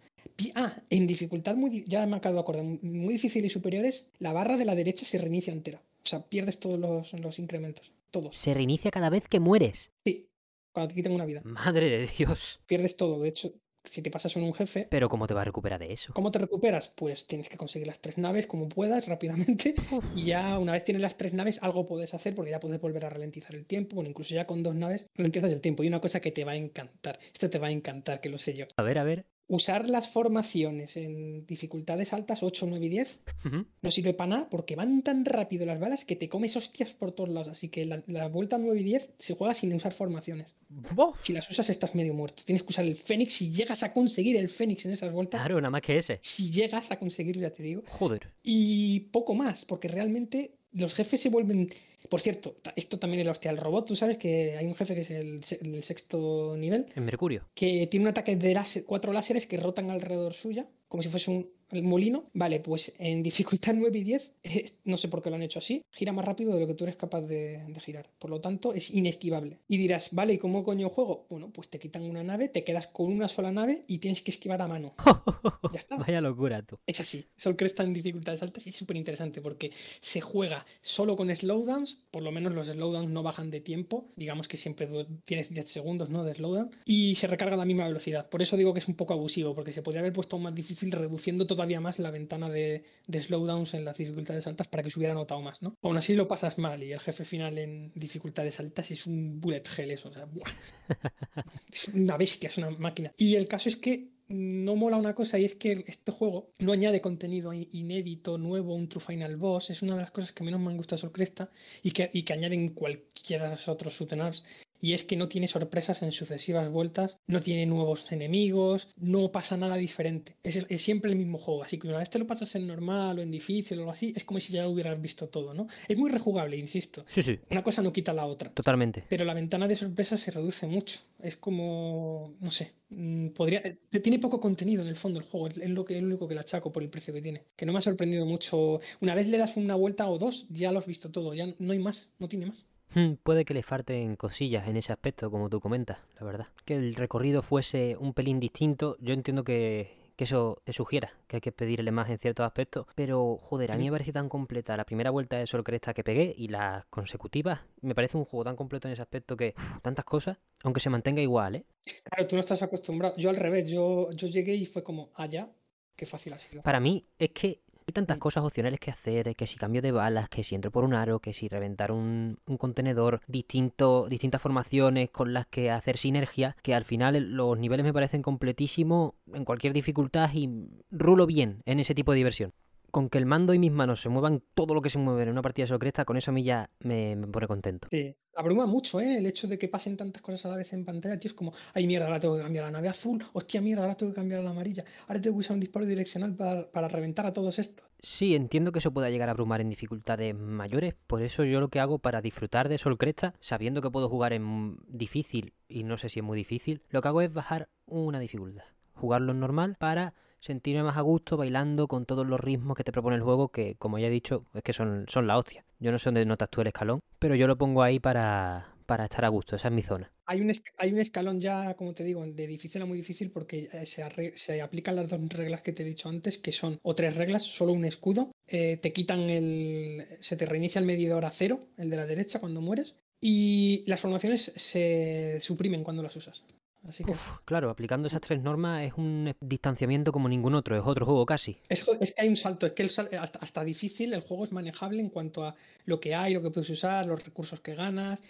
Ah, en dificultad muy, ya me acabo de acordar, muy difícil y superiores, la barra de la derecha se reinicia entera. O sea, pierdes todos los, los incrementos. Todos. Se reinicia cada vez que mueres. Sí, cuando te quitan una vida. Madre de Dios. Pierdes todo. De hecho, si te pasas en un jefe, Pero ¿cómo te vas a recuperar de eso? ¿cómo te recuperas? Pues tienes que conseguir las tres naves como puedas rápidamente [LAUGHS] y ya una vez tienes las tres naves algo puedes hacer porque ya puedes volver a ralentizar el tiempo, bueno, incluso ya con dos naves ralentizas el tiempo y una cosa que te va a encantar, esto te va a encantar, que lo sé yo. A ver, a ver. Usar las formaciones en dificultades altas 8, 9 y 10 Ujú. no sirve para nada porque van tan rápido las balas que te comes hostias por todos lados. Así que la, la vuelta 9 y 10 se juega sin usar formaciones. ¡Bof! Si las usas estás medio muerto. Tienes que usar el Fénix. Si llegas a conseguir el Fénix en esas vueltas, Claro, nada más que ese. si llegas a conseguirlo, ya te digo. Joder. Y poco más, porque realmente los jefes se vuelven... Por cierto, esto también es la hostia del robot. Tú sabes que hay un jefe que es el sexto nivel, En Mercurio. que tiene un ataque de láser- cuatro láseres que rotan alrededor suya, como si fuese un el molino. Vale, pues en dificultad [LAUGHS] 9 y 10, eh, no sé por qué lo han hecho así, gira más rápido de lo que tú eres capaz de, de girar. Por lo tanto, es inesquivable. Y dirás, vale, ¿y cómo coño juego? Bueno, pues te quitan una nave, te quedas con una sola nave y tienes que esquivar a mano. [LAUGHS] Ya está. Vaya locura tú. Es así. Sol Cresta en dificultades altas y es súper interesante porque se juega solo con slowdowns. Por lo menos los slowdowns no bajan de tiempo. Digamos que siempre tienes 10 segundos ¿no? de slowdown. Y se recarga a la misma velocidad. Por eso digo que es un poco abusivo porque se podría haber puesto más difícil reduciendo todavía más la ventana de, de slowdowns en las dificultades altas para que se hubiera notado más. ¿no? Aún así lo pasas mal y el jefe final en dificultades altas es un bullet hell eso. O sea, ¡buah! [LAUGHS] es una bestia, es una máquina. Y el caso es que no mola una cosa y es que este juego no añade contenido inédito, nuevo, un True Final Boss. Es una de las cosas que menos me han gustado Sol Cresta y que, y que añaden cualquiera de los otros shoot 'em ups. Y es que no tiene sorpresas en sucesivas vueltas, no tiene nuevos enemigos, no pasa nada diferente. Es, es siempre el mismo juego. Así que una vez te lo pasas en normal o en difícil o algo así, es como si ya lo hubieras visto todo, ¿no? Es muy rejugable, insisto. Sí, sí. Una cosa no quita la otra. Totalmente. Pero la ventana de sorpresa se reduce mucho. Es como, no sé, mm, podría, eh, tiene poco contenido en el fondo el juego. Es es lo que es lo único que le achaco por el precio que tiene. Que no me ha sorprendido mucho. Una vez le das una vuelta o dos, ya lo has visto todo. Ya no hay más, no tiene más. Hmm, Puede que le falten cosillas en ese aspecto, como tú comentas, la verdad. Que el recorrido fuese un pelín distinto, yo entiendo que, que eso te sugiera que hay que pedirle más en ciertos aspectos, pero joder, a mí me parece tan completa la primera vuelta de Sol Cresta que pegué y las consecutivas, me parece un juego tan completo en ese aspecto que tantas cosas, aunque se mantenga igual, ¿eh? Claro, tú no estás acostumbrado. Yo al revés, yo, yo llegué y fue como, ah, ya, qué fácil ha sido. Para mí es que hay tantas Mm. cosas opcionales que hacer, que si cambio de balas, que si entro por un aro, que si reventar un, un contenedor, distinto, distintas formaciones con las que hacer sinergia, que al final los niveles me parecen completísimos en cualquier dificultad y rulo bien en ese tipo de diversión. Con que el mando y mis manos se muevan todo lo que se mueve en una partida de Solcresta, con eso a mí ya me, me pone contento. Sí, abruma mucho, ¿eh? El hecho de que pasen tantas cosas a la vez en pantalla, tío, es como, ay, mierda, ahora tengo que cambiar a la nave azul, hostia, mierda, ahora tengo que cambiar a la amarilla, ahora tengo que usar un disparo direccional para, para reventar a todos estos. Sí, entiendo que eso pueda llegar a abrumar en dificultades mayores, por eso yo lo que hago para disfrutar de Sol Cresta, sabiendo que puedo jugar en difícil y no sé si es muy difícil, lo que hago es bajar una dificultad, jugarlo en normal para sentirme más a gusto bailando con todos los ritmos que te propone el juego, que como ya he dicho, es que son, son la hostia. Yo no sé dónde notas tú el escalón, pero yo lo pongo ahí para, para estar a gusto, esa es mi zona. Hay un, hay un escalón ya, como te digo, de difícil a muy difícil porque eh, se aplican las dos reglas que te he dicho antes, que son, o tres reglas, solo un escudo, eh, te quitan el... se te reinicia el medidor a cero, el de la derecha, cuando mueres, y las formaciones se suprimen cuando las usas. Así que Uf, claro, aplicando esas tres normas es un distanciamiento como ningún otro, es otro juego casi. Es, que hay un salto, es que el sal- hasta, hasta difícil el juego es manejable en cuanto a lo que hay, lo que puedes usar, los recursos que ganas,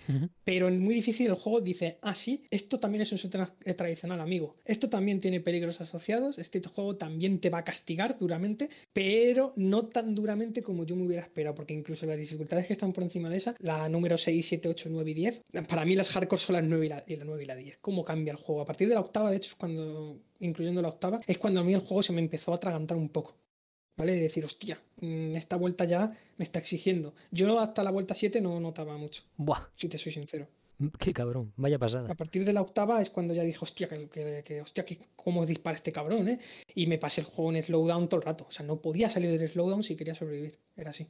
pero en muy difícil el juego dice, ah, sí, esto también es un shooter eh, tradicional, amigo. Esto también tiene peligros asociados, este juego también te va a castigar duramente, pero no tan duramente como yo me hubiera esperado, porque incluso las dificultades que están por encima de esa, la número 6, 7, 8, 9 y 10, para mí las hardcore son las 9 y la, y la 9 y la 10. ¿Cómo cambia el juego? A partir de la octava, de hecho, es cuando, incluyendo la octava, es cuando a mí el juego se me empezó a atragantar un poco. ¿Vale? De decir, hostia, mm, esta vuelta ya me está exigiendo. Yo hasta la vuelta 7 no notaba mucho, Buah, si te soy sincero. qué cabrón, vaya pasada. A partir de la octava es cuando ya dije, hostia, que, que, que- hostia, que cómo dispara este cabrón, ¿eh? Y me pasé el juego en slowdown todo el rato. O sea, no podía salir del slowdown si quería sobrevivir. Era así.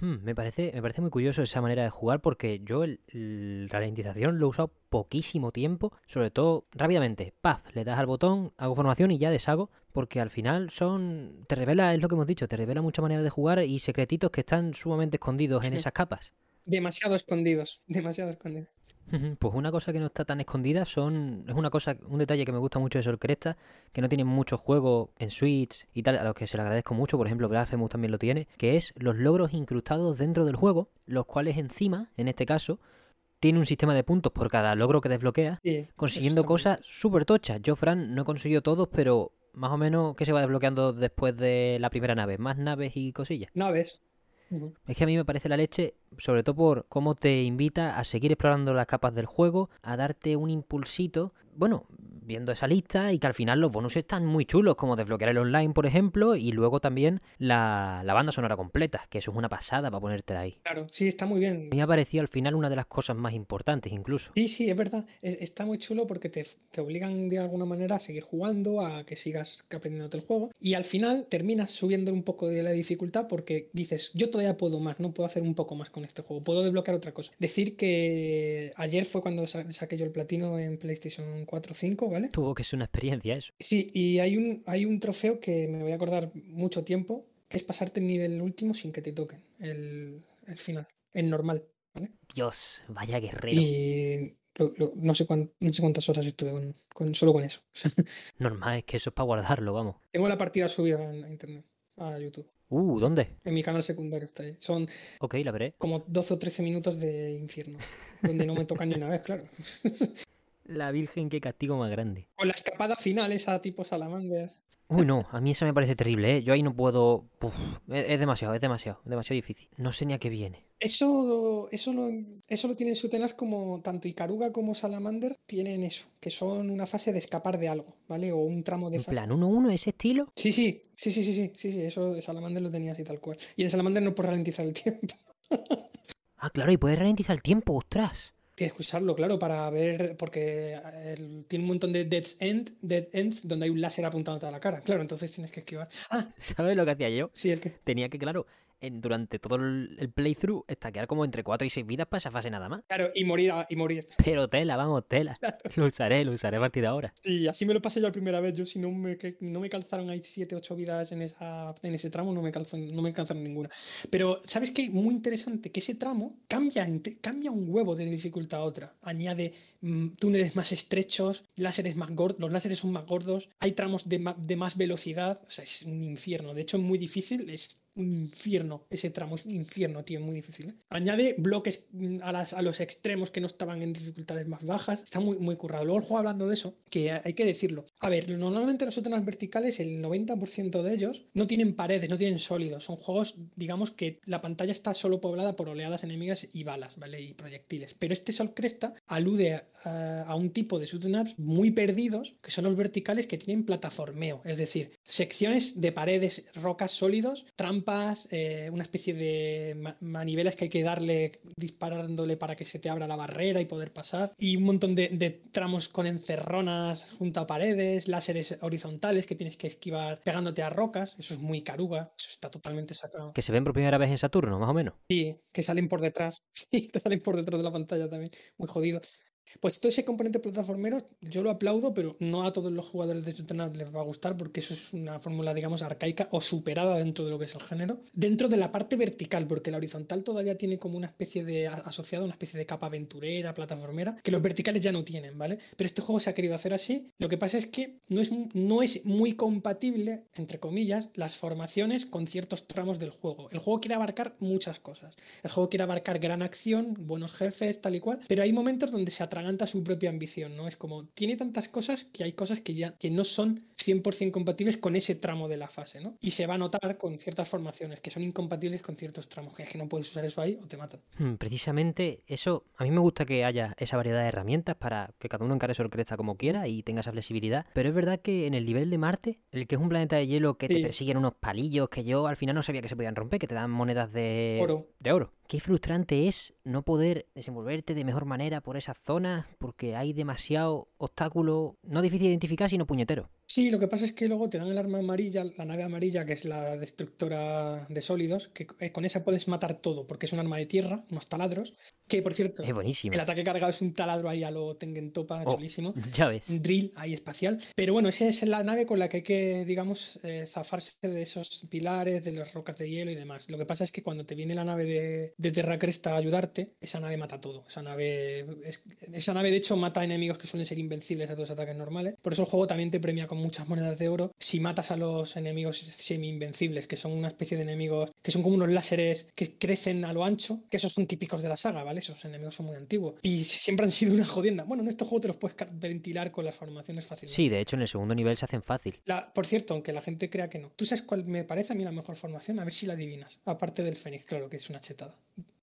Hmm, me, parece, me parece muy curioso esa manera de jugar porque yo el, el ralentización lo he usado poquísimo tiempo, sobre todo rápidamente. Paz, le das al botón, hago formación y ya deshago, porque al final son. Te revela, es lo que hemos dicho, te revela mucha manera de jugar y secretitos que están sumamente escondidos en esas capas. Demasiado escondidos. [LAUGHS] Demasiado escondidos. Pues una cosa que no está tan escondida son. Es una cosa, un detalle que me gusta mucho de Sol Cresta, que no tiene muchos juegos en Switch y tal, a los que se le agradezco mucho. Por ejemplo, Blasphemous también lo tiene, que es los logros incrustados dentro del juego, los cuales encima, en este caso, tiene un sistema de puntos por cada logro que desbloquea, Sí, consiguiendo cosas súper tochas. Yo, Fran, no he conseguido todos, pero más o menos, ¿qué se va desbloqueando después de la primera nave? ¿Más naves y cosillas? bien. Es que a mí me parece la leche, sobre todo por cómo te invita a seguir explorando las capas del juego, a darte un impulsito. Bueno, viendo esa lista y que al final los bonus están muy chulos, como desbloquear el online, por ejemplo, y luego también la, la banda sonora completa, que eso es una pasada para ponértela ahí. Claro, sí, está muy bien. A mí me ha parecido al final una de las cosas más importantes, incluso. Sí, sí, es verdad. E- Está muy chulo porque te, te obligan de alguna manera a seguir jugando, a que sigas aprendiendo el juego. Y al final terminas subiendo un poco de la dificultad porque dices, yo todavía puedo más, no puedo hacer un poco más con este juego, puedo desbloquear otra cosa. Decir que ayer fue cuando sa- saqué yo el platino en PlayStation 4 o 5, ¿vale? Tuvo que ser una experiencia eso. Sí, y hay un, hay un trofeo que me voy a acordar mucho tiempo, que es pasarte el nivel último sin que te toquen el, el final, en normal. Dios, vaya guerrero. Y lo- lo- no, sé cuán- no sé cuántas horas estuve con, con- solo con eso. [LAUGHS] Normal, es que eso es para guardarlo, vamos. Tengo la partida subida en- a internet, a YouTube. Uh, ¿dónde? En mi canal secundario está ahí. Son Ok, la veré. como 12 o 13 minutos de infierno, donde no me tocan ni una vez, claro. [LAUGHS] La Virgen, qué castigo más grande. Con la escapada final, esa tipo Salamander. Uy, no, a mí eso me parece terrible, ¿eh? Yo ahí no puedo... Uf, es, es demasiado, es demasiado, es demasiado difícil. No sé ni a qué viene. Eso, eso, lo, eso lo tienen Sutenas como tanto Ikaruga como Salamander tienen eso, que son una fase de escapar de algo, ¿vale? O un tramo de En fase. plan, 1-1, ese estilo. Sí, sí, sí, sí, sí, sí, sí, sí, eso de Salamander lo tenía así tal cual. Y en Salamander no puedes ralentizar el [LAUGHS] tiempo. Ah, claro, y puedes ralentizar el tiempo, ostras. Tienes que usarlo, claro, para ver, porque el- tiene un montón de dead, end, dead ends donde hay un láser apuntándote a la cara. Claro, entonces tienes que esquivar. Ah, [LAUGHS] ¿Sabes lo que hacía yo? sí, el que. Tenía que, claro, en- durante todo el, el playthrough, estaquear como entre 4 y 6 vidas para esa fase nada más. Claro, y morir, y morir. [LAUGHS] Pero tela, vamos, tela. [LAUGHS] Lo usaré, lo usaré a partir de ahora. Y así me lo pasé yo la primera vez. Yo, si no me, que- no me calzaron ahí 7, 8 vidas en, esa, en ese tramo, no me, calzan, no me calzaron ninguna. Pero, ¿sabes qué? Muy interesante que ese tramo cambia, cambia un huevo de dificultad a otra. Añade mm, túneles más estrechos, láseres más gordos, los láseres son más gordos, hay tramos de, de más velocidad. O sea, es un infierno. De hecho, es muy difícil. Es un infierno ese tramo, es un infierno, tío, muy difícil. ¿eh? Añade bloques mm, a, las, a los extremos que no estaban en dificultades más bajas. Está muy, muy currado. Luego el juego hablando de eso, que hay que decirlo. A ver, normalmente los zonas verticales, el 90% de ellos no tienen paredes, no tienen sólidos. Son juegos, digamos, que la pantalla está solo poblada por oleadas enemigas y balas, ¿vale? Y proyectiles. Pero este Sol Cresta alude a, un tipo de shoot'em muy perdidos, que son los verticales que tienen plataformeo. Es decir, secciones de paredes, rocas sólidos, trampas, eh, una especie de ma- manivelas que hay que darle disparándole para que se te abra la barrera y poder pasar. Y un montón de, de tramos con encerronas junto a paredes, láseres horizontales que tienes que esquivar pegándote a rocas. Eso es muy caruga. Eso está totalmente sacado. Que se ven por primera vez en Saturno, más o menos. Sí, que salen por detrás. [LAUGHS] Sí, que salen por detrás de la pantalla también. Muy jodido. Pues todo ese componente plataformero yo lo aplaudo, pero no a todos los jugadores de Shoot'em Up les va a gustar porque eso es una fórmula, digamos, arcaica o superada dentro de lo que es el género. Dentro de la parte vertical, porque la horizontal todavía tiene como una especie de asociado, una especie de capa aventurera, plataformera, que los verticales ya no tienen, ¿vale? Pero este juego se ha querido hacer así. Lo que pasa es que no es, no es muy compatible, entre comillas, las formaciones con ciertos tramos del juego. El juego quiere abarcar muchas cosas. El juego quiere abarcar gran acción, buenos jefes, tal y cual, pero hay momentos donde se atraganta su propia ambición, ¿no? Es como, tiene tantas cosas que hay cosas que ya que no son 100% compatibles con ese tramo de la fase, ¿no? Y se va a notar con ciertas formaciones que son incompatibles con ciertos tramos, que es que no puedes usar eso ahí o te matan. Hmm, Precisamente eso, a mí me gusta que haya esa variedad de herramientas para que cada uno encare su cresta como quiera y tenga esa flexibilidad. Pero es verdad que en el nivel de Marte, el que es un planeta de hielo que te Sí. persiguen unos palillos que yo al final no sabía que se podían romper, que te dan monedas de Oro. De oro. Qué frustrante es no poder desenvolverte de mejor manera por esas zonas porque hay demasiado obstáculo, no difícil de identificar, sino puñetero. Sí, lo que pasa es que luego te dan el arma amarilla, la nave amarilla, que es la destructora de sólidos, que eh, con esa puedes matar todo, porque es un arma de tierra, unos taladros. Que por cierto, Es buenísimo. el ataque cargado es un taladro ahí a lo Tengen Topa, Oh. chulísimo. [LAUGHS] Ya ves. Un drill ahí espacial. Pero bueno, esa es la nave con la que hay que, digamos, eh, zafarse de esos pilares, de las rocas de hielo y demás. Lo que pasa es que cuando te viene la nave de, de Terra Cresta a ayudarte, esa nave mata todo. Esa nave, es- esa nave, de hecho, mata enemigos que suelen ser invencibles a todos los ataques normales. Por eso el juego también te premia con muchas monedas de oro si matas a los enemigos semi-invencibles, que son una especie de enemigos que son como unos láseres que crecen a lo ancho, que esos son típicos de la saga, ¿vale? Esos enemigos son muy antiguos. Y siempre han sido una jodienda. Bueno, en este juego te los puedes ventilar con las formaciones fácilmente. Sí, de hecho en el segundo nivel se hacen fácil. La- por cierto, aunque la gente crea que no. ¿Tú sabes cuál me parece a mí la mejor formación? A ver si la adivinas. Aparte del Fénix, claro que es una chetada.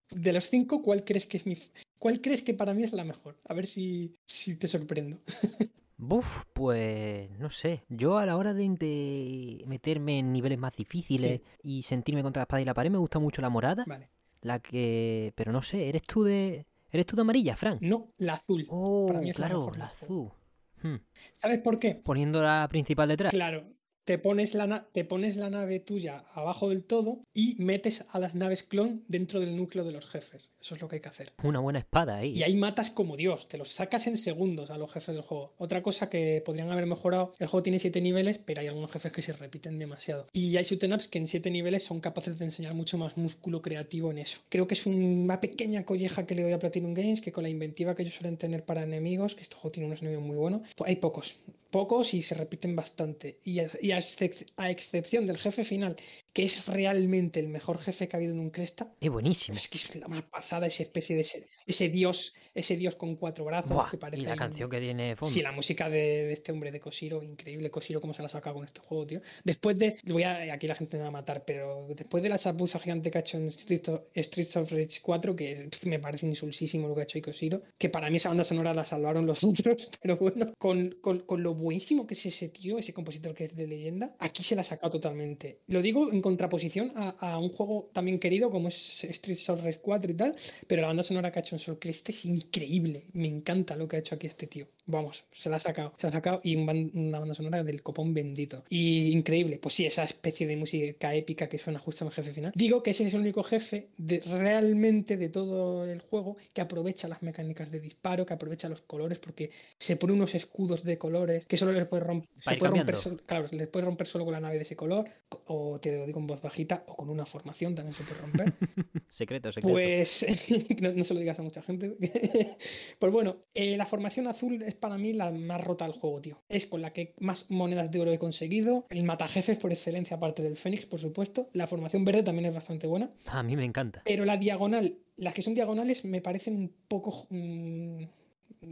De los cinco, ¿cuál crees que es mi... ¿Cuál crees que para mí es la mejor? A ver si, si te sorprendo. [LAUGHS] Buf, pues no sé. Yo a la hora de, de meterme en niveles más difíciles y sentirme contra la espada y la pared me gusta mucho la morada. Vale. La que... Pero no sé, ¿eres tú de... ¿Eres tú de amarilla, Frank? No, la azul. Oh, para mí es la claro, mejor la del juego. azul. Hmm. ¿Sabes por qué? Poniendo la principal detrás. Claro, te pones, la na- te pones la nave tuya abajo del todo y metes a las naves clon dentro del núcleo de los jefes. Eso es lo que hay que hacer. Una buena espada ahí. Y ahí matas como Dios, te los sacas en segundos a los jefes del juego. Otra cosa que podrían haber mejorado, el juego tiene 7 niveles, pero hay algunos jefes que se repiten demasiado. Y hay shoot'em ups que en 7 niveles son capaces de enseñar mucho más músculo creativo en eso. Creo que es una pequeña colleja que le doy a Platinum Games, que con la inventiva que ellos suelen tener para enemigos, que este juego tiene unos enemigos muy buenos, pues hay pocos. Pocos y se repiten bastante. Y y a excep- a excepción del jefe final, que es realmente el mejor jefe que ha habido en un Cresta, Es buenísimo. es que es la más pasada esa especie de ese, ese dios, ese dios con cuatro brazos Buah, que parece y la un- canción que tiene fondo. Sí, la música de, de este hombre de Koshiro, increíble Koshiro cómo se la ha sacado con este juego, tío. Después de, voy a, aquí la gente me va a matar, pero después de la chapuza gigante que ha hecho en Streets of, Streets of Rage 4, que es- me parece insulsísimo lo que ha hecho ahí Koshiro, que para mí esa banda sonora la salvaron los [LAUGHS] otros, pero bueno, con, con, con lo buenísimo que es ese tío, ese compositor que es de leyenda, aquí se la ha sacado totalmente. Lo digo en contraposición a, un juego también querido como es Streets of Rage 4 y tal, pero la banda sonora que ha hecho en Soul Crest es increíble. Me encanta lo que ha hecho aquí este tío. Vamos, se la ha sacado. Se la ha sacado y una banda sonora del copón bendito. Y increíble. Pues sí, esa especie de música épica que suena justo en el jefe final. Digo que ese es el único jefe de, realmente de todo el juego que aprovecha las mecánicas de disparo, que aprovecha los colores, porque se pone unos escudos de colores que solo les puede romper. Se puede romper solo- claro, les puede romper solo con la nave de ese color, co- o te lo digo en voz bajita, o con una formación también se puede romper. [LAUGHS] Secreto, secreto. Pues [LAUGHS] no, no se lo digas a mucha gente. [LAUGHS] pues bueno, eh, la formación azul es para mí la más rota del juego, tío. Es con la que más monedas de oro he conseguido. El matajefes por excelencia, aparte del Fénix, por supuesto. La formación verde también es bastante buena. A mí me encanta. Pero la diagonal, las que son diagonales me parecen un poco mm,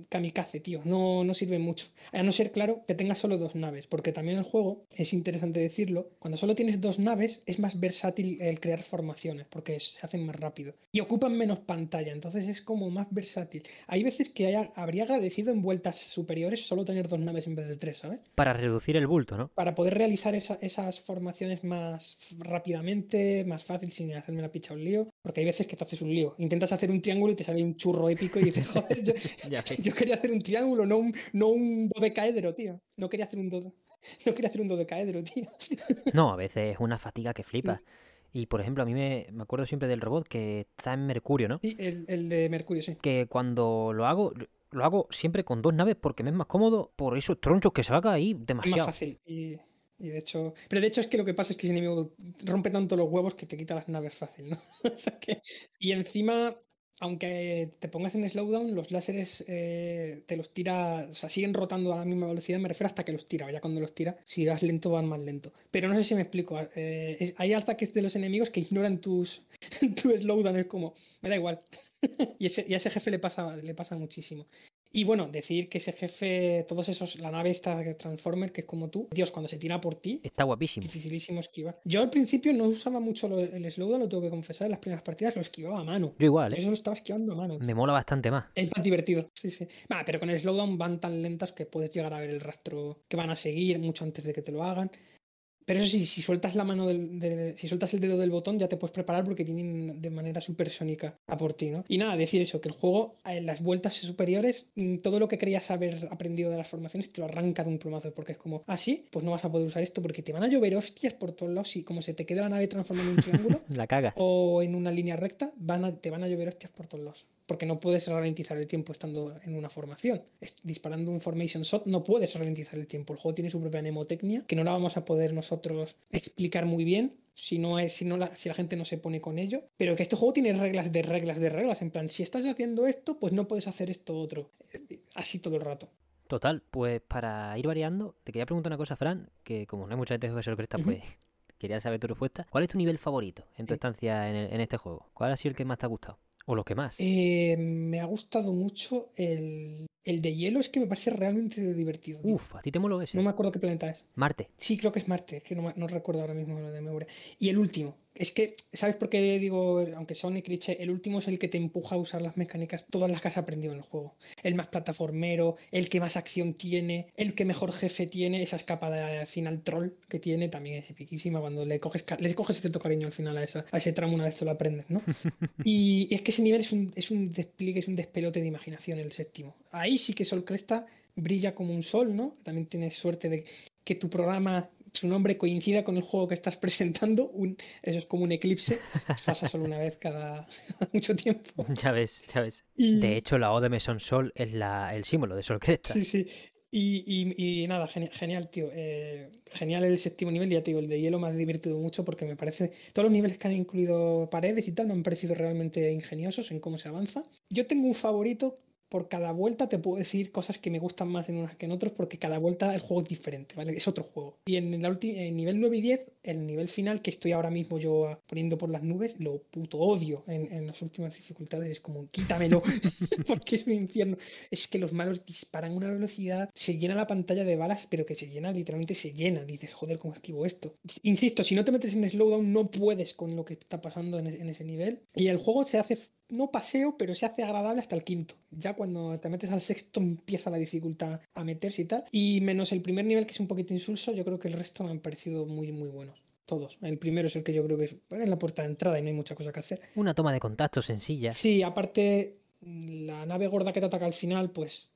kamikaze, tío. No, no sirven mucho. A no ser, claro, que tengas solo dos naves. Porque también el juego, es interesante decirlo, cuando solo tienes dos naves es más versátil el crear formaciones. Porque se hacen más rápido. Y ocupan menos pantalla. Entonces es como más versátil. Hay veces que haya- habría agradecido en vueltas superiores solo tener dos naves en vez de tres, ¿sabes? Para reducir el bulto, ¿no? para poder realizar esa- esas formaciones más rápidamente, más fácil, sin hacerme la picha un lío. Porque hay veces que te haces un lío. Intentas hacer un triángulo y te sale un churro épico y dices, [LAUGHS] joder, yo. [LAUGHS] [LAUGHS] yo quería hacer un triángulo, no un, no un dodecaedro, tío. No quería hacer un do- [LAUGHS] no quería hacer un dodecaedro, tío. [LAUGHS] No, a veces es una fatiga que flipas. Y por ejemplo, a mí me, me acuerdo siempre del robot que está en Mercurio, ¿no? Sí, el, el de Mercurio, sí. Que cuando lo hago, lo hago siempre con dos naves porque me es más cómodo por esos tronchos que saca ahí Es más demasiado. fácil. Y, y de hecho. Pero de hecho es que lo que pasa es que ese enemigo rompe tanto los huevos que te quita las naves fácil, ¿no? O sea que. Y encima. Aunque te pongas en slowdown, los láseres eh, te los tira, o sea, siguen rotando a la misma velocidad, me refiero hasta que los tira, ya cuando los tira, si vas lento van más lento. Pero no sé si me explico, eh, es- hay ataques de los enemigos que ignoran tus, [LAUGHS] tu slowdown, es como, me da igual. [LAUGHS] y, ese, y a ese jefe le pasa, le pasa muchísimo. Y bueno, decir que ese jefe, todos esos, la nave esta de Transformer, que es como tú, Dios, cuando se tira por ti, Está guapísimo. dificilísimo esquivar. Yo al principio no usaba mucho lo- el slowdown, lo tengo que confesar, en las primeras partidas lo esquivaba a mano. Yo igual, Yo ¿eh? eso lo estaba esquivando a mano. Me mola bastante más. Es más divertido, sí, sí. Va, pero con el slowdown van tan lentas que puedes llegar a ver el rastro que van a seguir mucho antes de que te lo hagan. Pero eso sí, si sueltas la mano del, del- si sueltas el dedo del botón, ya te puedes preparar porque vienen de manera supersónica a por ti, ¿no? Y nada, decir eso, que el juego, en las vueltas superiores, mm, todo lo que creías haber aprendido de las formaciones te lo arranca de un plomazo, porque es como, así, pues no vas a poder usar esto porque te van a llover hostias por todos lados y como se te queda la nave transformada en un triángulo [LAUGHS] La caga. o en una línea recta, van a- te van a llover hostias por todos lados. Porque no puedes ralentizar el tiempo estando en una formación. Disparando un formation shot no puedes ralentizar el tiempo. El juego tiene su propia mnemotecnia que no la vamos a poder nosotros explicar muy bien si no es si no la, si la gente no se pone con ello pero que este juego tiene reglas de reglas de reglas en plan si estás haciendo esto pues no puedes hacer esto otro Eh, así todo el rato Total, pues para ir variando, te quería preguntar una cosa, Fran, que como no hay mucha gente que juega Sol Cresta, pues [LAUGHS] quería saber tu respuesta. ¿Cuál es tu nivel favorito en tu estancia en, el- en este juego? ¿Cuál ha sido el que más te ha gustado? ¿O los que más? Eh, me ha gustado mucho el, el de hielo es que me parece realmente divertido tío. Uf, ¿a ti te moló ese? no me acuerdo qué planeta es Marte. Sí, creo que es Marte, es que no, no recuerdo ahora mismo lo de memoria. Y el último, es que, ¿sabes por qué digo, aunque sea un cliché, el último es el que te empuja a usar las mecánicas, todas las que has aprendido en el juego? El más plataformero, el que más acción tiene, el que mejor jefe tiene, esa escapada final troll que tiene también es epiquísima cuando le coges, le coges cierto cariño al final a, esa, a ese tramo una vez te lo aprendes, ¿no? Y, [LAUGHS] y es que ese nivel es un, es un despliegue, es un despelote de imaginación el séptimo. Ahí sí que Sol Cresta brilla como un sol, ¿no? También tienes suerte de que tu programa, su nombre coincida con el juego que estás presentando. Un, eso es como un eclipse. Pasa solo una vez cada [LAUGHS] mucho tiempo. [LAUGHS] Ya ves, ya ves. Y, De hecho, la O de Mesón Sol es la, el símbolo de Sol Cresta. Sí, sí. Y, y- y nada, genial, genial, tío. Eh, genial el séptimo nivel, ya te digo, el de hielo me ha divertido mucho porque me parece. Todos los niveles que han incluido paredes y tal me han parecido realmente ingeniosos en cómo se avanza. Yo tengo un favorito. Por cada vuelta te puedo decir cosas que me gustan más en unas que en otros porque cada vuelta el juego es diferente, ¿vale? Es otro juego. Y en el en nivel 9 y 10, el nivel final que estoy ahora mismo yo ah, poniendo por las nubes, lo puto odio en, las últimas dificultades. Es como, quítamelo, [LAUGHS] porque es mi infierno es que los malos disparan a una velocidad, se llena la pantalla de balas, pero que se llena, literalmente se llena. Dices, joder, ¿cómo esquivo esto? Insisto, si no te metes en slowdown, no puedes con lo que está pasando en, en ese nivel. Y el juego se hace, no paseo, pero se hace agradable hasta el quinto. Ya cuando te metes al sexto empieza la dificultad a meterse y tal. Y menos el primer nivel, que es un poquito insulso, yo creo que el resto me han parecido muy, muy buenos. Todos. El primero es el que yo creo que es, bueno, es la puerta de entrada y no hay mucha cosa que hacer. Una toma de contacto sencilla. Sí, aparte, la nave gorda que te ataca al final, pues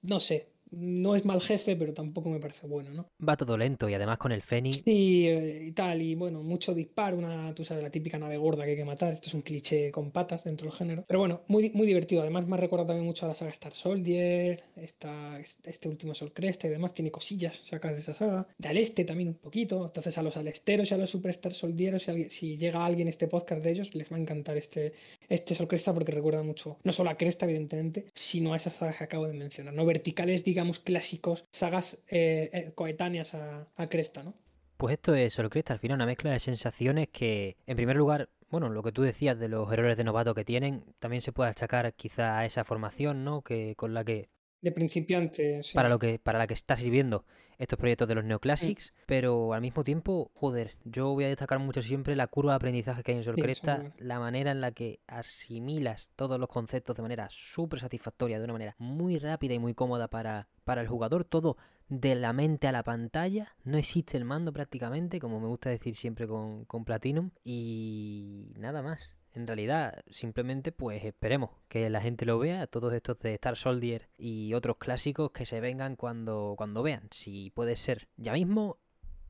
no sé, no es mal jefe, pero tampoco me parece bueno, ¿no? Va todo lento y además con el Fénix. Sí, eh, y tal, y bueno, mucho disparo, una, tú sabes, la típica nave gorda que hay que matar. Esto es un cliché con patas dentro del género. Pero bueno, muy, muy divertido. Además, me ha recordado también mucho a la saga Star Soldier, esta, este último Sol Cresta y demás. Tiene cosillas sacas de esa saga. De al este también un poquito. Entonces, a los alesteros y a los Super Star Soldieros, si, alguien- si llega alguien este podcast de ellos, les va a encantar este, este Sol Cresta porque recuerda mucho, no solo a Cresta, evidentemente, sino a esas sagas que acabo de mencionar. No verticales, digamos, clásicos, sagas eh, eh, coetáneas a, a Cresta, ¿no? Pues esto es Sol Cresta, al final una mezcla de sensaciones que, en primer lugar, bueno, lo que tú decías de los errores de novato que tienen, también se puede achacar quizá a esa formación, ¿no? Que con la que De principiante, sí. para lo que para la que está sirviendo estos proyectos de los Neoclassics, pero al mismo tiempo, joder, yo voy a destacar mucho siempre la curva de aprendizaje que hay en Sol Cresta, la manera en la que asimilas todos los conceptos de manera súper satisfactoria, de una manera muy rápida y muy cómoda para, para el jugador, todo de la mente a la pantalla, no existe el mando prácticamente, como me gusta decir siempre con, con Platinum, y nada más. En realidad, simplemente pues esperemos que la gente lo vea, todos estos de Star Soldier y otros clásicos que se vengan cuando, cuando vean. Si puede ser ya mismo,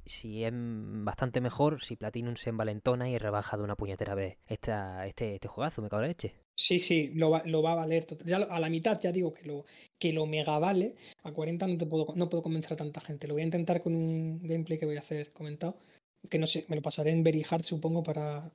si es bastante mejor, si Platinum se envalentona y rebaja de una puñetera vez esta, este, este juegazo, me cago en leche. Sí, sí, lo va, lo va a valer. Ya a la mitad ya digo que lo, que lo mega vale. A 40 no, te puedo, no puedo convencer a tanta gente. Lo voy a intentar con un gameplay que voy a hacer comentado. Que no sé, me lo pasaré en Very Hard, supongo, para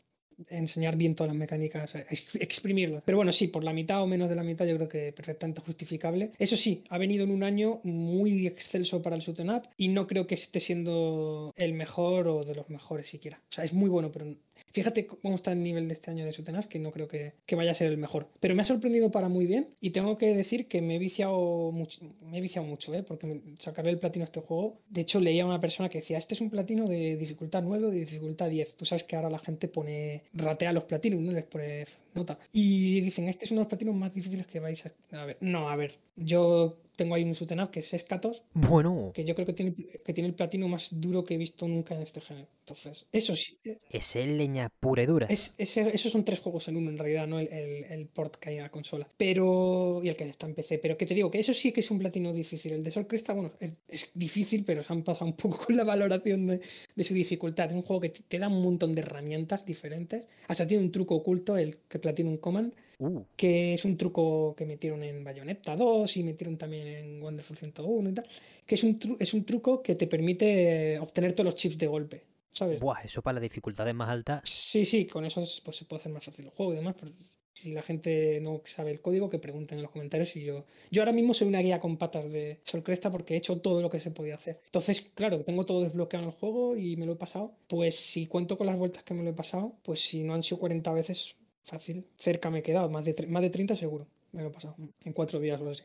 enseñar bien todas las mecánicas, ex- exprimirlas. Pero bueno, sí, por la mitad o menos de la mitad yo creo que perfectamente justificable. Eso sí, ha venido en un año muy excelso para el Up y no creo que esté siendo el mejor o de los mejores siquiera. O sea, es muy bueno, pero Fíjate cómo está el nivel de este año de Sutenas, que no creo que, que vaya a ser el mejor. Pero me ha sorprendido para muy bien y tengo que decir que me he viciado mucho, me he viciado mucho ¿eh? porque sacarle el platino a este juego. De hecho, leía a una persona que decía, este es un platino de dificultad 9 o de dificultad 10. Tú sabes que ahora la gente pone, ratea los platinos, ¿no? Les pone nota. Y dicen, este es uno de los platinos más difíciles que vais a... A ver, no, a ver, yo tengo ahí un up que es Escatos, Bueno, que yo creo que tiene, que tiene el platino más duro que he visto nunca en este género. Entonces, eso sí, eh, es el leña pura y dura. es, esos son tres juegos en uno en realidad, no el, el- el port que hay a la consola. Pero, y el que está en PC. Pero que te digo que eso sí que es un platino difícil. El de Sol Cresta, bueno, es, es difícil, pero se han pasado un poco con la valoración de, de su dificultad. Es un juego que te te da un montón de herramientas diferentes. Hasta tiene un truco oculto, el que Platinum Command, Uh, que es un truco que metieron en Bayonetta 2 y metieron también en Wonderful 101 y tal, que es un, tru- es un truco que te permite obtener todos los chips de golpe, ¿sabes? buah, eso para las dificultades más altas. Sí, sí, con eso pues, se puede hacer más fácil el juego y demás, pero si la gente no sabe el código, que pregunten en los comentarios y yo... Yo ahora mismo soy una guía con patas de Sol Cresta porque he hecho todo lo que se podía hacer. Entonces, claro, tengo todo desbloqueado en el juego y me lo he pasado. Pues si cuento con las vueltas que me lo he pasado, pues si no han sido 40 veces, fácil. Cerca me he quedado, más de, más de 30 seguro. Me lo he pasado en cuatro días o así.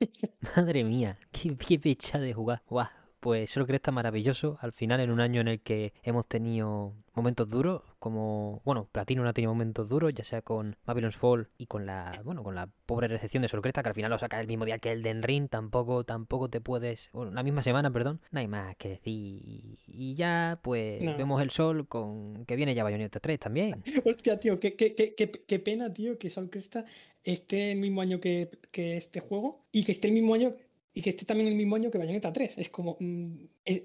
[LAUGHS] Madre mía, qué, qué pecha de jugar. Guau, pues solo que está maravilloso. Al final, en un año en el que hemos tenido momentos duros, como, bueno, Platino no ha tenido momentos duros, ya sea con Babylon's Fall y con la, bueno, con la pobre recepción de Solcresta, que al final lo saca el mismo día que el Den Ring, tampoco, tampoco te puedes, bueno, la misma semana, perdón, no hay más que decir. Y- ya, pues, No. vemos el sol con que viene ya Bayonetta 3 también. [LAUGHS] Hostia, tío, qué, qué, qué, qué, pena, tío, que Sol Cresta esté el mismo año que, que este juego y que esté el mismo año y que esté también el mismo año que Bayonetta 3. Es como. mm, es-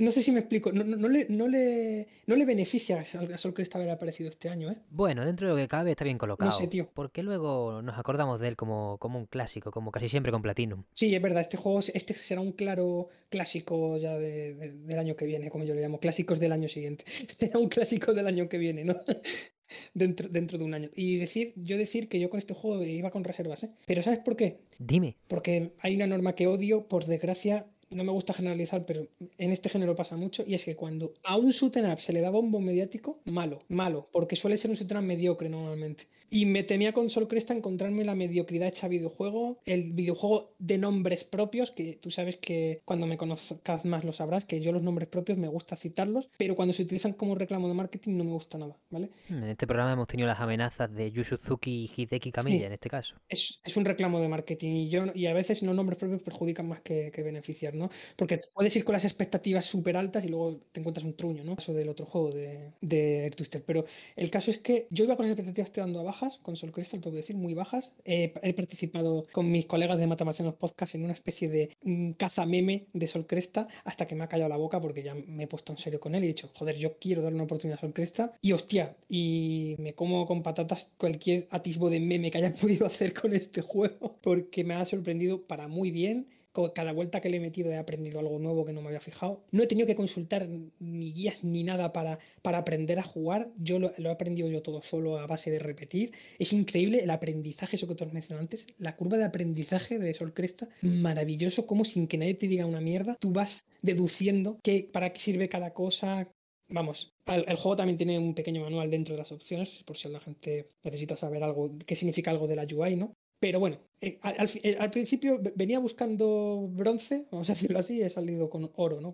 no sé si me explico. No, no- no le, no, le, no le beneficia a Sol, a Sol Cresta haber aparecido este año, ¿eh? Bueno, dentro de lo que cabe está bien colocado. sé, tío. Porque luego nos acordamos de él como, como un clásico, como casi siempre con Platinum. Sí, es verdad, este juego este será un claro clásico ya de- de- del año que viene, como yo le llamo, clásicos del año siguiente. [LAUGHS] Será un clásico del año que viene, ¿no? [LAUGHS] dentro, dentro de un año. Y decir, yo decir que yo con este juego iba con reservas, ¿eh? Pero ¿sabes por qué? Dime. Porque hay una norma que odio, por desgracia, no me gusta generalizar, pero en este género pasa mucho, y es que cuando a un shoot'em up se le da bombo mediático, malo, malo, porque suele ser un shoot'em up mediocre normalmente. Y me temía con Sol Cresta encontrarme la mediocridad hecha videojuego, el videojuego de nombres propios, que tú sabes que cuando me conozcas más lo sabrás, que yo los nombres propios me gusta citarlos, pero cuando se utilizan como reclamo de marketing no me gusta nada, ¿vale? En este programa hemos tenido las amenazas de Yu Suzuki y Hideki Kamiya Sí. en este caso. es, es un reclamo de marketing y, yo, y a veces no nombres propios perjudican más que, que beneficiar, ¿no? Porque puedes ir con las expectativas súper altas y luego te encuentras un truño, ¿no? Eso del otro juego de, de Twister. Pero el caso es que yo iba con las expectativas tirando a bajas, con Sol Crystal, tengo que decir, muy bajas. Eh, he participado con mis colegas de Matamarcianos Podcast en una especie de mm, caza meme de Sol Cresta hasta que me ha callado la boca porque ya me he puesto en serio con él y he dicho, joder, yo quiero darle una oportunidad a Sol Cresta y hostia, y me como con patatas cualquier atisbo de meme que haya [LAUGHS] podido hacer con este juego porque me ha sorprendido para muy bien. Cada vuelta que le he metido he aprendido algo nuevo que no me había fijado. No he tenido que consultar ni guías ni nada para, para aprender a jugar. Yo lo, he aprendido yo todo solo a base de repetir. Es increíble el aprendizaje, eso que tú has mencionado antes. La curva de aprendizaje de Sol Cresta, maravilloso, como sin que nadie te diga una mierda, tú vas deduciendo qué, para qué sirve cada cosa. Vamos, al- el juego también tiene un pequeño manual dentro de las opciones, por si la gente necesita saber algo, qué significa algo de la UI, ¿no? Pero bueno, eh, al, al fi- eh, al principio ve- venía buscando bronce, vamos a decirlo así, y he salido con oro, ¿no?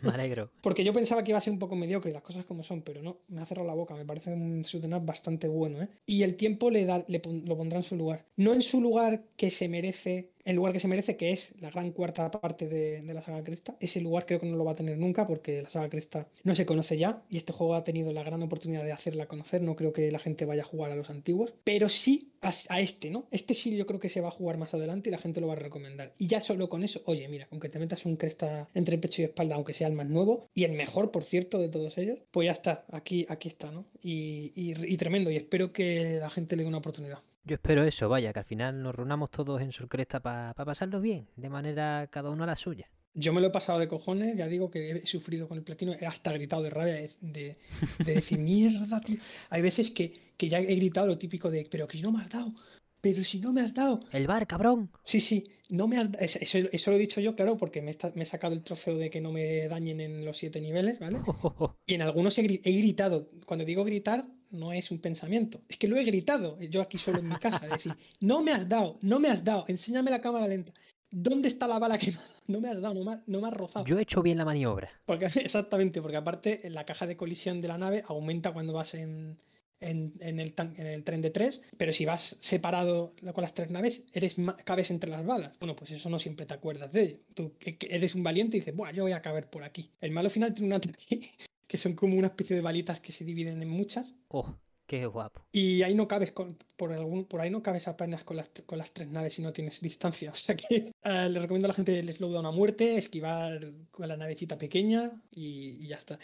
Me alegro. [LAUGHS] Porque yo pensaba que iba a ser un poco mediocre, las cosas como son, pero no, me ha cerrado la boca, me parece un up bastante bueno, ¿eh? Y el tiempo le da, le pon- lo pondrá en su lugar. No en su lugar que se merece, el lugar que se merece, que es la gran cuarta parte de, la saga Cresta. Ese lugar creo que no lo va a tener nunca, porque la saga Cresta no se conoce ya, y este juego ha tenido la gran oportunidad de hacerla conocer. No creo que la gente vaya a jugar a los antiguos, pero sí a, este, ¿no? Este sí yo creo que se va a jugar más adelante y la gente lo va a recomendar. Y ya solo con eso, oye, mira, con que te metas un Cresta entre pecho y espalda, aunque sea el más nuevo, y el mejor, por cierto, de todos ellos, pues ya está, aquí, aquí está, ¿no? Y- y tremendo, y espero que la gente le dé una oportunidad. Yo espero eso, vaya, que al final nos reunamos todos en Surcresta para pasarlo bien, de manera cada uno a la suya. Yo me lo he pasado de cojones, ya digo que he sufrido con el platino, he hasta gritado de rabia, de, de- de decir, [LAUGHS] mierda, tío. Hay veces que, que ya he gritado lo típico de, pero que no me has dado, pero si no me has dado. El bar, cabrón. Sí, sí, no me has Eso, eso- lo he dicho yo, claro, porque me, está- me he sacado el trofeo de que no me dañen en los siete niveles, ¿vale? [LAUGHS] Y en algunos he gritado. Cuando digo gritar, no es un pensamiento. Es que lo he gritado yo aquí solo en mi casa. decir, [LAUGHS] no me has dado, no me has dado, enséñame la cámara lenta. ¿Dónde está la bala que me ha dado? No me has dado, no me, ha- no me has rozado. Yo he hecho bien la maniobra. Porque, [LAUGHS] exactamente, porque aparte la caja de colisión de la nave aumenta cuando vas en, en, el, en el tren de tres, pero si vas separado con las tres naves, eres cabes entre las balas. Bueno, pues eso no siempre te acuerdas de ello. Tú eres un valiente y dices, Buah, yo voy a caber por aquí. El malo final tiene una [LAUGHS] que son como una especie de balitas que se dividen en muchas. Oh. Qué guapo. Y ahí no cabes con, por algún, por ahí no cabes apenas con las, con las tres naves si no tienes distancia. [LAUGHS] O sea que le recomiendo a la gente el slowdown a muerte, esquivar con la navecita pequeña y ya está.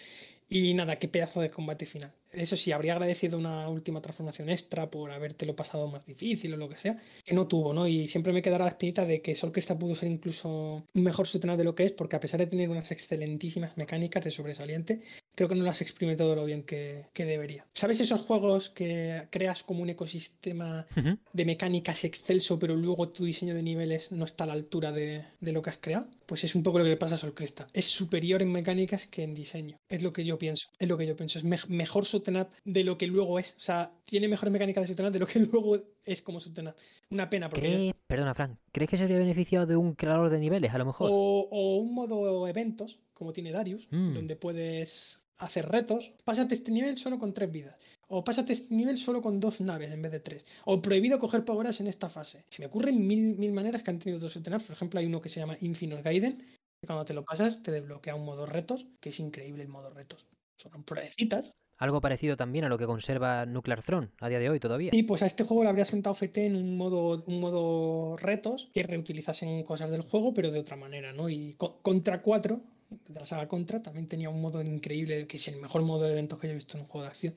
Y nada, qué pedazo de combate final. Eso sí, habría agradecido una última transformación extra por habértelo pasado más difícil o lo que sea, que no tuvo, ¿no? Y siempre me quedará la espinita de que Sol Crystal pudo ser incluso un mejor Sutenaz de lo que es, porque a pesar de tener unas excelentísimas mecánicas de sobresaliente, creo que no las exprime todo lo bien que, debería. ¿Sabes esos juegos que creas como un ecosistema de mecánicas excelso, pero luego tu diseño de niveles no está a la altura de, lo que has creado? Pues es un poco lo que le pasa a Sol Crystal. Es superior en mecánicas que en diseño. Es lo que yo pienso. Es lo que yo pienso. Es mejor Sutenap de lo que luego es. O sea, tiene mejores mecánicas de Sutenap de lo que [LAUGHS] luego es como Sutenap. Una pena. Porque Perdona, Frank. ¿Crees que se habría beneficiado de un creador de niveles, a lo mejor? O, un modo eventos, como tiene Darius, mm. donde puedes hacer retos. Pásate este nivel solo con tres vidas. O pásate este nivel solo con dos naves en vez de tres. O prohibido coger poweras en esta fase. Se me ocurren mil, mil maneras que han tenido dos Sutenaps. Por ejemplo, hay uno que se llama Infinite Gaiden. Que cuando te lo pasas te desbloquea un modo retos, que es increíble el modo retos. Son pruebecitas algo parecido también a lo que conserva Nuclear Throne a día de hoy todavía. Y pues a este juego le habría sentado FT en un modo, un modo retos que reutilizasen cosas del juego, pero de otra manera, ¿no? Y contra 4, de la saga Contra, también tenía un modo increíble, que es el mejor modo de eventos que yo he visto en un juego de acción.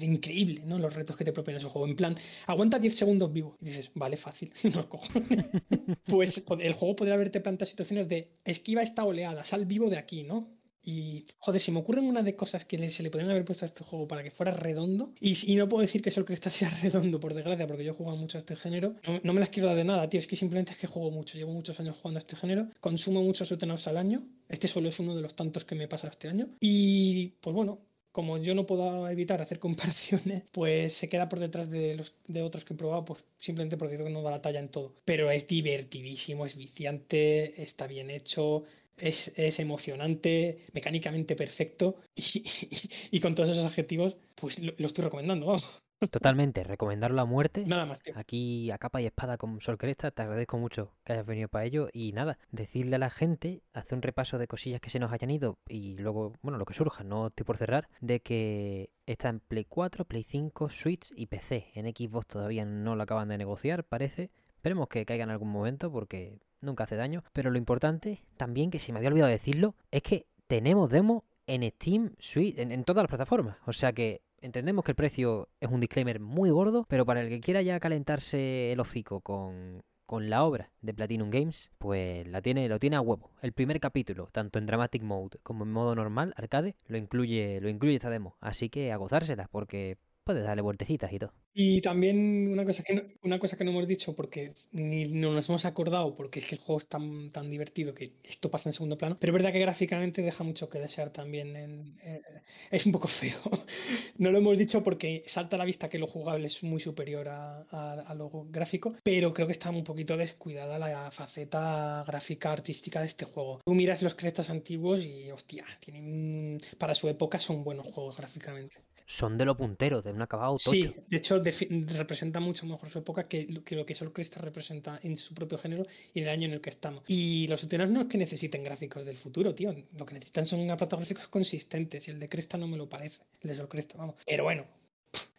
Increíble, ¿no? Los retos que te propone ese juego. En plan, aguanta 10 segundos vivo. Y dices, vale, fácil, [LAUGHS] no cojo. [LAUGHS] pues el juego podría haberte planteado situaciones de esquiva esta oleada, sal vivo de aquí, ¿no? Y, joder, si me ocurren una de cosas que se le podrían haber puesto a este juego para que fuera redondo. Y, no puedo decir que Sol Crystal [LAUGHS] sea redondo, por desgracia, porque yo he jugado mucho a este género. No, me las quiero dar de nada, tío. Es que simplemente es que juego mucho. Llevo muchos años jugando a este género. Consumo muchos Sutenaus al año. Este solo es uno de los tantos que me pasa este año. Y, pues bueno, como yo no puedo evitar hacer comparaciones, [LAUGHS] pues se queda por detrás de los de otros que he probado, pues simplemente porque creo que no da la talla en todo. Pero es divertidísimo, es viciante, está bien hecho, es, emocionante, mecánicamente perfecto [LAUGHS] y, con todos esos adjetivos, pues lo, estoy recomendando. Totalmente, recomendarlo a muerte. Nada más. Aquí a capa y espada con Sol Cresta, te agradezco mucho que hayas venido para ello y nada, decirle a la gente, hacer un repaso de cosillas que se nos hayan ido y luego, bueno, lo que surja, no estoy por cerrar, de que está en Play 4, Play 5, Switch y PC. En Xbox todavía no lo acaban de negociar, parece. Esperemos que caiga en algún momento porque nunca hace daño. Pero lo importante, también, que se me había olvidado decirlo, es que tenemos demo en Steam, Switch, en, todas las plataformas. O sea que entendemos que el precio es un disclaimer muy gordo, pero para el que quiera ya calentarse el hocico con, con la obra de Platinum Games, pues la tiene, lo tiene a huevo. El primer capítulo, tanto en Dramatic Mode como en modo normal, arcade, lo incluye, lo incluye esta demo. Así que a gozársela, porque puedes darle vueltecitas y todo. Y también una cosa que no, una cosa que no hemos dicho porque ni no nos hemos acordado porque es que el juego es tan, tan divertido que esto pasa en segundo plano, pero es verdad que gráficamente deja mucho que desear también. En, eh, es un poco [LAUGHS] feo. no lo hemos dicho porque salta a la vista que lo jugable es muy superior a, a, lo gráfico, pero creo que está un poquito descuidada la faceta gráfica artística de este juego. Tú miras los crestas antiguos y hostia, tienen para su época son buenos juegos gráficamente son de lo puntero, de un acabado tocho. Sí, de hecho representa mucho mejor su época que, lo que Sol Cresta representa en su propio género y en el año en el que estamos. Y los Utenas no es que necesiten gráficos del futuro, tío. Lo que necesitan son aparatos gráficos consistentes y el de Cresta no me lo parece, el de Sol Cresta, vamos. Pero bueno,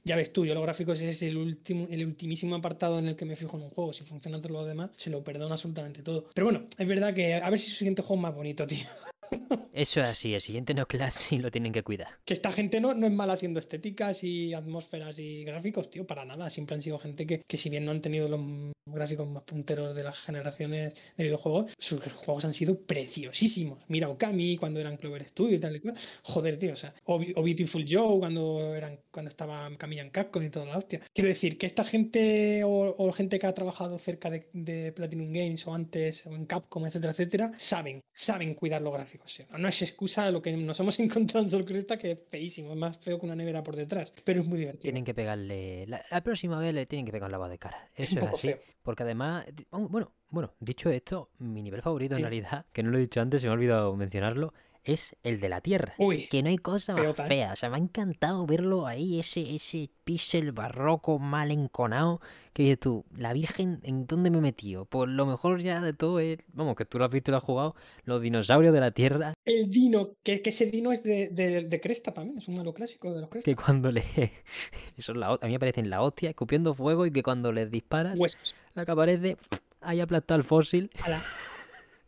ya ves tú, yo los gráficos es el, último, el ultimísimo apartado en el que me fijo en un juego. Si funciona todo lo demás, se lo perdono absolutamente todo. Pero bueno, es verdad que a ver si su siguiente juego es más bonito, tío. [LAUGHS] Eso es así, el siguiente no clase y lo tienen que cuidar. Que esta gente no, no es mala haciendo estéticas y atmósferas y gráficos, tío, para nada. Siempre han sido gente que, que si bien no han tenido los gráficos más punteros de las generaciones de videojuegos, sus juegos han sido preciosísimos. Mira Okami cuando eran Clover Studio y tal y cual. Joder, tío, o sea, o, Beautiful Joe cuando eran cuando estaba Camilla en Capcom y toda la hostia. Quiero decir que esta gente o, gente que ha trabajado cerca de, de, Platinum Games o antes o en Capcom, etcétera, etcétera, saben, saben cuidar los gráficos. No es excusa lo que nos hemos [LAUGHS] encontrado en Sol Cresta, que es feísimo, es más feo que una nevera por detrás, pero es muy divertido. Tienen que pegarle, la, próxima vez le tienen que pegar la voz de cara. Eso es, así. Porque además, bueno, bueno, dicho esto, mi nivel favorito en realidad, que no lo he dicho antes, se me ha olvidado mencionarlo, es el de la Tierra. Uy, Que no hay cosa más ¿eh? fea. O sea, me ha encantado verlo ahí, ese, ese píxel barroco mal enconado. Que dices tú, la Virgen, ¿en dónde me he metido? Pues lo mejor ya de todo es, vamos, que tú lo has visto y lo has jugado, los dinosaurios de la Tierra, el dino, que, que ese dino es de, de- de Cresta también, es un malo clásico de los Cresta. que cuando le... [LAUGHS] Eso es la, a mí me parecen la hostia, escupiendo fuego y que cuando les disparas, Huesos. la que aparece, ahí aplastado el fósil, Ala. [LAUGHS]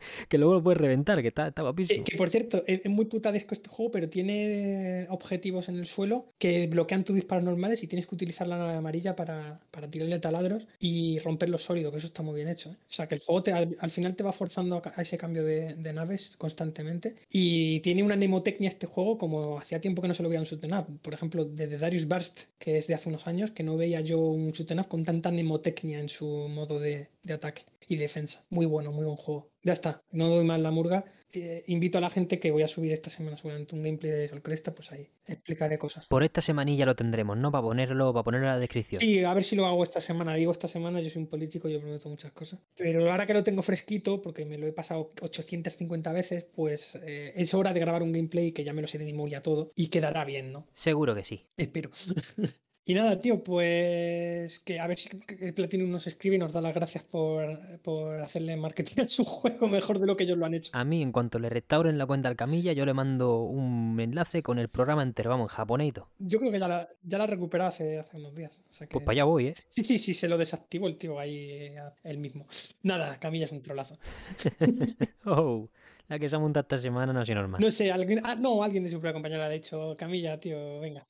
[LAUGHS] que luego lo puedes reventar, que está, está Eh, guapísimo. que por cierto, es, muy putadesco este juego, pero tiene objetivos en el suelo que bloquean tus disparos normales y tienes que utilizar la nave amarilla para, para tirarle taladros y romper los sólidos, que eso está muy bien hecho. ¿eh? O sea, que el juego te- al, al final te va forzando a, ese cambio de, naves constantemente. Y tiene una mnemotecnia este juego como hacía tiempo que no se lo veía un up. Por ejemplo, desde Darius Burst, que es de hace unos años, que no veía yo un up con tanta mnemotecnia en su modo de, de ataque y defensa. Muy bueno, muy buen juego. Ya está, no doy más la murga. Eh, invito a la gente que voy a subir esta semana seguramente un gameplay de Sol Cresta, pues ahí explicaré cosas. Por esta semanilla lo tendremos, ¿no? Para ponerlo, para ponerlo en la descripción. Sí, a ver si lo hago esta semana. Digo esta semana, yo soy un político, yo prometo muchas cosas. Pero ahora que lo tengo fresquito, porque me lo he pasado 850 veces, pues eh, es hora de grabar un gameplay que ya me lo sé de memoria todo y quedará bien, ¿no? Seguro que sí. Espero. [LAUGHS] Y nada, tío, pues que a ver si el Platinum nos escribe y nos da las gracias por, por hacerle marketing [LAUGHS] a su juego mejor de lo que ellos lo han hecho. A mí, en cuanto le restauren la cuenta al Camilla, yo le mando un enlace con el programa entero, vamos, en japonés y todo. Yo creo que ya la, ya la recuperó hace, hace unos días. O sea que... Pues para allá voy, ¿eh? Sí, sí, sí, se lo desactivó el tío ahí eh, él mismo. Nada, Camilla es un trolazo. [LAUGHS] Oh, la que se ha montado esta semana no ha sido normal. No sé, alguien, ah, no, alguien de su propia compañera ha dicho, Camilla, tío, venga,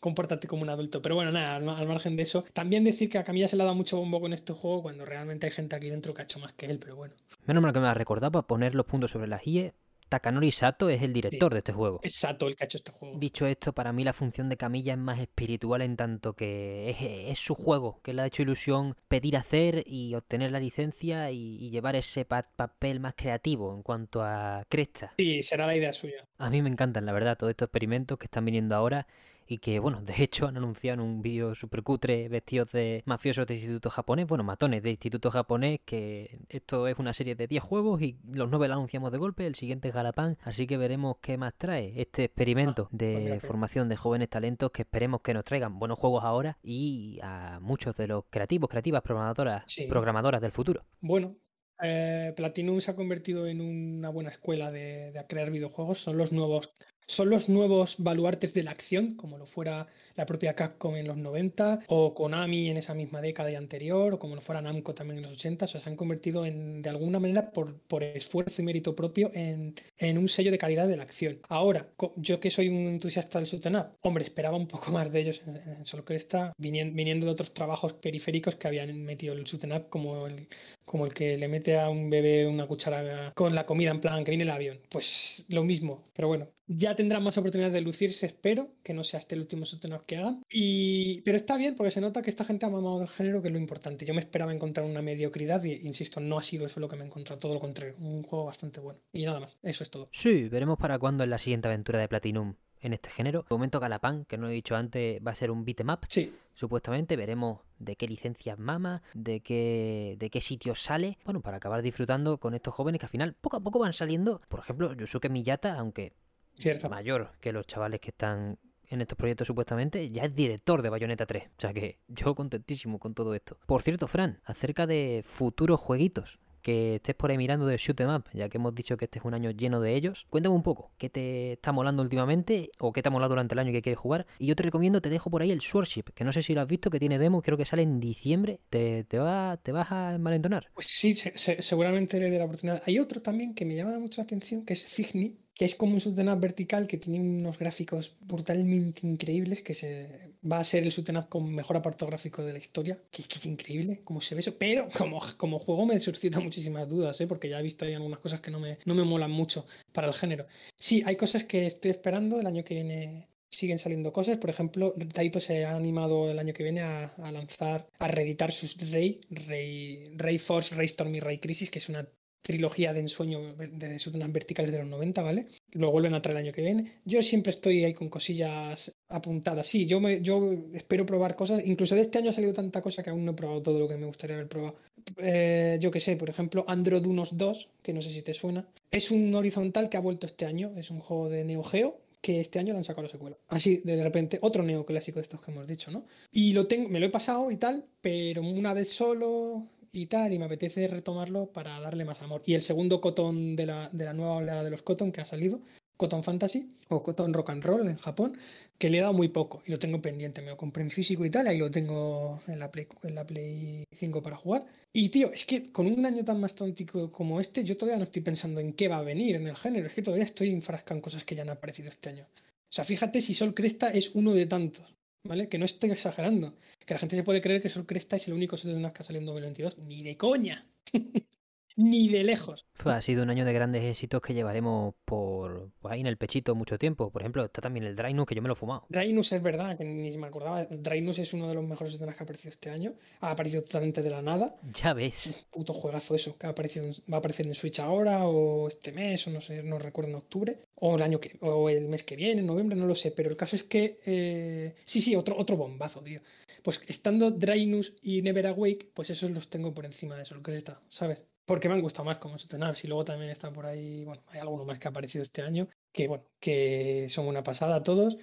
compórtate como un adulto. Pero bueno, nada, al, al margen de eso, también decir que a Camilla se le ha dado mucho bombo con este juego cuando realmente hay gente aquí dentro que ha hecho más que él, pero bueno. Menos mal que me ha recordado para poner los puntos sobre las IE. Takanori Sato es el director de este juego. Es Sato el que ha hecho este juego. Dicho esto, para mí la función de Camilla es más espiritual en tanto que es, es su juego, que le ha hecho ilusión pedir hacer y obtener la licencia y, y llevar ese pa- papel más creativo en cuanto a Cresta. Sí, será la idea suya. A mí me encantan, la verdad, todos estos experimentos que están viniendo ahora y que, bueno, de hecho han anunciado en un vídeo super cutre vestidos de mafiosos de instituto japonés, bueno, matones de instituto japonés, que esto es una serie de 10 juegos y los 9 los anunciamos de golpe, el siguiente es Galapán, así que veremos qué más trae este experimento pues mira de qué- formación de jóvenes talentos que esperemos que nos traigan buenos juegos ahora y a muchos de los creativos, creativas, programadoras, Sí. programadoras del futuro. Bueno, eh, Platinum se ha convertido en una buena escuela de, de crear videojuegos. Son los nuevos, son los nuevos baluartes de la acción, como lo fuera la propia Capcom en los 90, o Konami en esa misma década y anterior, o como lo fuera Namco también en los 80. O sea, se han convertido en, de alguna manera, por, por esfuerzo y mérito propio, en, en un sello de calidad de la acción. Ahora, yo que soy un entusiasta del up, hombre, esperaba un poco más de ellos en, en Solo Cresta, vinien- viniendo de otros trabajos periféricos que habían metido el up, como el, como el que le mete a un bebé una cuchara con la comida en plan que viene el avión. Pues lo mismo, pero bueno, ya tendrán más oportunidades de lucirse, espero, que no sea este el último Sutenop que hagan. Y... Pero está bien porque se nota que esta gente ha mamado del género, que es lo importante. Yo me esperaba encontrar una mediocridad y, insisto, no ha sido eso lo que me he encontrado, todo lo contrario, un juego bastante bueno. Y nada más, eso es todo. Sí, veremos para cuándo es la siguiente aventura de Platinum en este género. De momento Galapán, que no he dicho antes, va a ser un beat'em up. Sí, Supuestamente veremos de qué licencias mama, de qué, de qué sitios sale. Bueno, para acabar disfrutando con estos jóvenes que al final poco a poco van saliendo. Por ejemplo, Yusuke Miyata, aunque cierto. mayor que los chavales que están en estos proyectos supuestamente, ya es director de Bayonetta 3. O sea que [LAUGHS] yo contentísimo con todo esto. Por cierto, Fran, acerca de futuros jueguitos que estés por ahí mirando de Shoot 'em Up, ya que hemos dicho que este es un año lleno de ellos. Cuéntame un poco, ¿qué te está molando últimamente o qué te ha molado durante el año que quieres jugar? Y yo te recomiendo, te dejo por ahí el Swordship, que no sé si lo has visto, que tiene demo, creo que sale en diciembre. ¿Te, te, va, te vas a malentonar? Pues sí, se- se- seguramente le dé la oportunidad. Hay otro también que me llama mucho la atención, que es Cygni, que es como un Sutenap vertical que tiene unos gráficos brutalmente increíbles, que se va a ser el Sutenap con mejor apartado gráfico de la historia, que, que es increíble cómo se ve eso, pero como, como juego me suscita muchísimas dudas, ¿eh? porque ya he visto ahí algunas cosas que no me, no me molan mucho para el género. Sí, hay cosas que estoy esperando, el año que viene siguen saliendo cosas, por ejemplo, Taito se ha animado el año que viene a, a lanzar, a reeditar sus Rey, Rey, Rey Force, Rey Storm y Rey Crisis, que es una trilogía de ensueño de unas verticales de los 90, ¿vale? Lo vuelven a traer el año que viene. Yo siempre estoy ahí con cosillas apuntadas. Sí, yo, me, yo espero probar cosas. Incluso de este año ha salido tanta cosa que aún no he probado todo lo que me gustaría haber probado. eh, yo qué sé, por ejemplo, Androdunos 2, que no sé si te suena. Es un horizontal que ha vuelto este año. Es un juego de Neo Geo que este año le han sacado la secuela. Así, de repente, otro neoclásico de estos que hemos dicho, ¿no? Y lo tengo, me lo he pasado y tal, pero una vez solo y tal, y me apetece retomarlo para darle más amor. Y el segundo cotón de la, de la nueva oleada de los cotón que ha salido, Cotton Fantasy o Cotton Rock and Roll en Japón, que le he dado muy poco y lo tengo pendiente. Me lo compré en físico y tal, ahí lo tengo en la Play, en la Play 5 para jugar. Y tío, es que con un año tan más tontico como este, yo todavía no estoy pensando en qué va a venir en el género. Es que todavía estoy enfrascado en cosas que ya han aparecido este año. O sea, fíjate si Sol Cresta es uno de tantos, ¿vale? Que no estoy exagerando. Que la gente se puede creer que Sol Cresta es el único de que ha salido en 2022. Ni de coña. [LAUGHS] ni de lejos. ha sido un año de grandes éxitos que llevaremos por ahí en el pechito mucho tiempo. Por ejemplo, está también el Drainus, que yo me lo he fumado. Drainus es verdad, que ni me acordaba. Drainus es uno de los mejores escenarios que ha aparecido este año. Ha aparecido totalmente de la nada. Ya ves. Un puto juegazo eso, que ha aparecido, va a aparecer en Switch ahora, o este mes, o no sé, no recuerdo en octubre. O el año que, o el mes que viene, en noviembre, no lo sé. Pero el caso es que. Eh, sí, sí, otro, otro bombazo, tío. Pues estando Drainus y Never Awake, pues esos los tengo por encima de eso, lo que está, ¿sabes? Porque me han gustado más como Sutenaps y luego también está por ahí, bueno, hay alguno más que ha aparecido este año, que bueno, que son una pasada todos.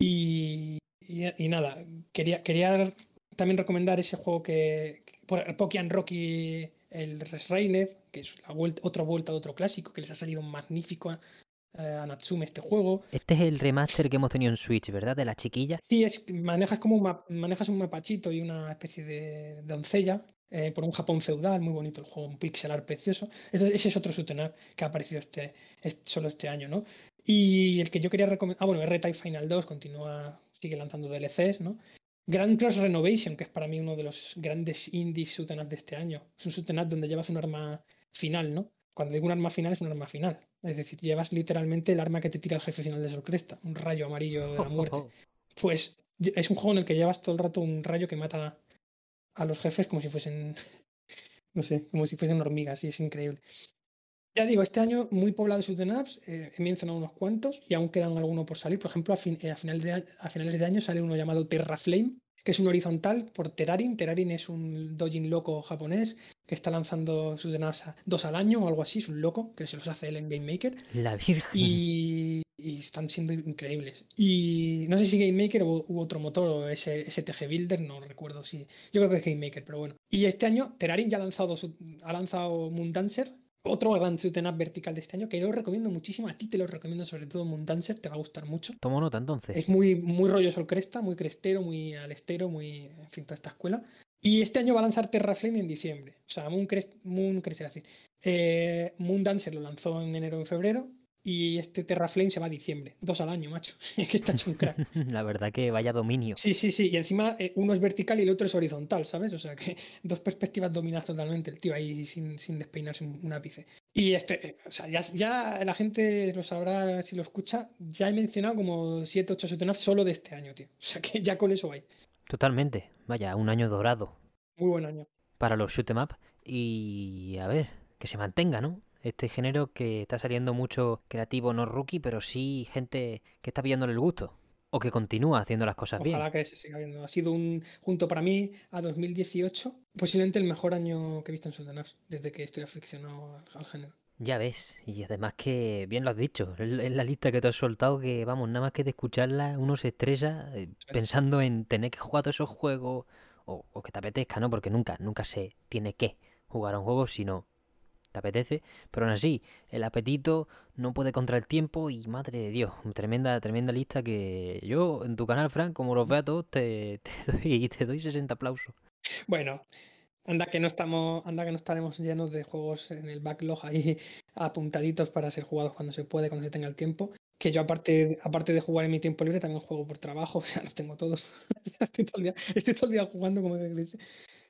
Y, y, nada, quería, quería también recomendar ese juego que, por Pokian Rocky, el Resrained, que es la vuelta, otra vuelta de otro clásico, que les ha salido magnífico a, a Natsume este juego. Este es el remaster que hemos tenido en Switch, ¿verdad? De la chiquilla. Sí, es, manejas como un, manejas un mapachito y una especie de doncella eh, por un Japón feudal, muy bonito el juego, un pixelar precioso. Ese, es otro shooter que ha aparecido este, solo este año, ¿no? Y el que yo quería recomendar, ah, bueno, R-Type Final 2 continúa, sigue lanzando DLCs, ¿no? Grand Cross Renovation, que es para mí uno de los grandes indies shoot de este año. Es un shoot donde llevas un arma final, ¿no? Cuando digo un arma final, es un arma final. Es decir, llevas literalmente el arma que te tira el jefe final de Sorcresta, un rayo amarillo de la [LAUGHS] muerte. Pues es un juego en el que llevas todo el rato un rayo que mata a los jefes como si fuesen, [LAUGHS] no sé, como si fuesen hormigas y es increíble. Ya digo, este año muy poblado de shooting apps, eh, he mencionado unos cuantos y aún quedan algunos por salir. Por ejemplo, a, eh, a, finales de, a finales de año sale uno llamado Terraflame, que es un horizontal por Terarin. Terarin es un dojin loco japonés que está lanzando sus apps dos al año o algo así, es un loco que se los hace él en Game Maker. La Virgen. Y, [LAUGHS] están siendo increíbles. Y no sé si Game Maker u, otro motor o ese STG Builder, no recuerdo si. Yo creo que es Game Maker, pero bueno. Y este año Terarin ya ha lanzado, ha lanzado Moon Dancer, otro gran shoot'em vertical de este año que yo lo recomiendo muchísimo. A ti te lo recomiendo sobre todo Moon Dancer, te va a gustar mucho. Tomo nota entonces. Es muy, muy rollo sol cresta, muy crestero, muy alestero, muy. En fin, toda esta escuela. Y este año va a lanzar Terraflame en diciembre. O sea, Moon Crest, Moon Crest, así. Eh, Moon Dancer lo lanzó en enero o en febrero. Y este Terraflame se va a diciembre. Dos al año, macho. [LAUGHS] Es que está hecho un crack. [LAUGHS] La verdad que vaya dominio. Sí, sí, sí. Y encima eh, uno es vertical y el otro es horizontal, ¿sabes? O sea que [LAUGHS] dos perspectivas dominadas totalmente. El tío ahí sin, sin despeinarse un, ápice. Y este, o sea, ya, ya, la gente lo sabrá si lo escucha. Ya he mencionado como 7, 8 shoot'em solo de este año, tío. O sea que ya con eso hay. Totalmente. Vaya, un año dorado. Muy buen año. Para los shoot'em up. Y a ver, que se mantenga, ¿no? Este género que está saliendo mucho creativo, no rookie, pero sí gente que está pillándole el gusto. O que continúa haciendo las cosas bien. Ojalá que se siga viendo. Ha sido un, junto para mí, a 2018, posiblemente el mejor año que he visto en Sultanas, desde que estoy aficionado al, género. Ya ves, y además que bien lo has dicho, es la lista que te has soltado que, vamos, nada más que de escucharla uno se estresa eh, pensando en tener que jugar todos esos juegos o, o, que te apetezca, ¿no? Porque nunca, nunca se tiene que jugar a un juego, sino te apetece, pero aún así, el apetito no puede contra el tiempo y madre de Dios, tremenda, tremenda lista que yo en tu canal, Frank, como los veo a todos, te, [LAUGHS] te, doy, te doy 60 aplausos. Bueno, anda que no estamos, anda que no estaremos llenos de juegos en el backlog ahí [LAUGHS] apuntaditos para ser jugados cuando se puede, cuando se tenga el tiempo. Que yo aparte, aparte de jugar en mi tiempo libre, también juego por trabajo, [LAUGHS] o sea, los tengo todos. estoy, todo el día, estoy todo el día jugando como dice.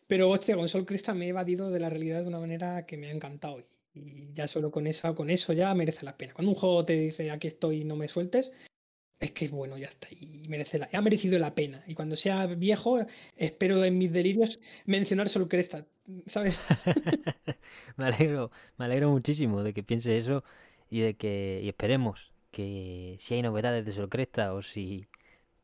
Pero hostia, con Sol Cresta me he evadido de la realidad de una manera que me ha encantado. Y ya solo con eso, con eso ya merece la pena. Cuando un juego te dice aquí estoy y no me sueltes, es que bueno, ya está. Y merece la, ha merecido la pena. Y cuando sea viejo, espero en mis delirios mencionar Sol Cresta. ¿Sabes? [LAUGHS] me alegro, me alegro muchísimo de que piense eso y de que y esperemos que si hay novedades de Sol Cresta o si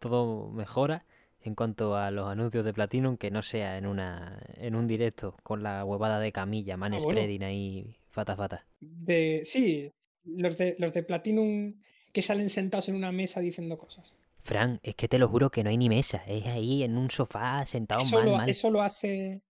todo mejora, en cuanto a los anuncios de Platinum que no sea en una en un directo con la huevada de camilla, man Ah, bueno. spreading ahí, fata fata. De, sí, los de, los de Platinum que salen sentados en una mesa diciendo cosas. Fran, es que te lo juro que no hay ni mesa, es ahí en un sofá sentado Eso mal, lo, mal. eso lo hace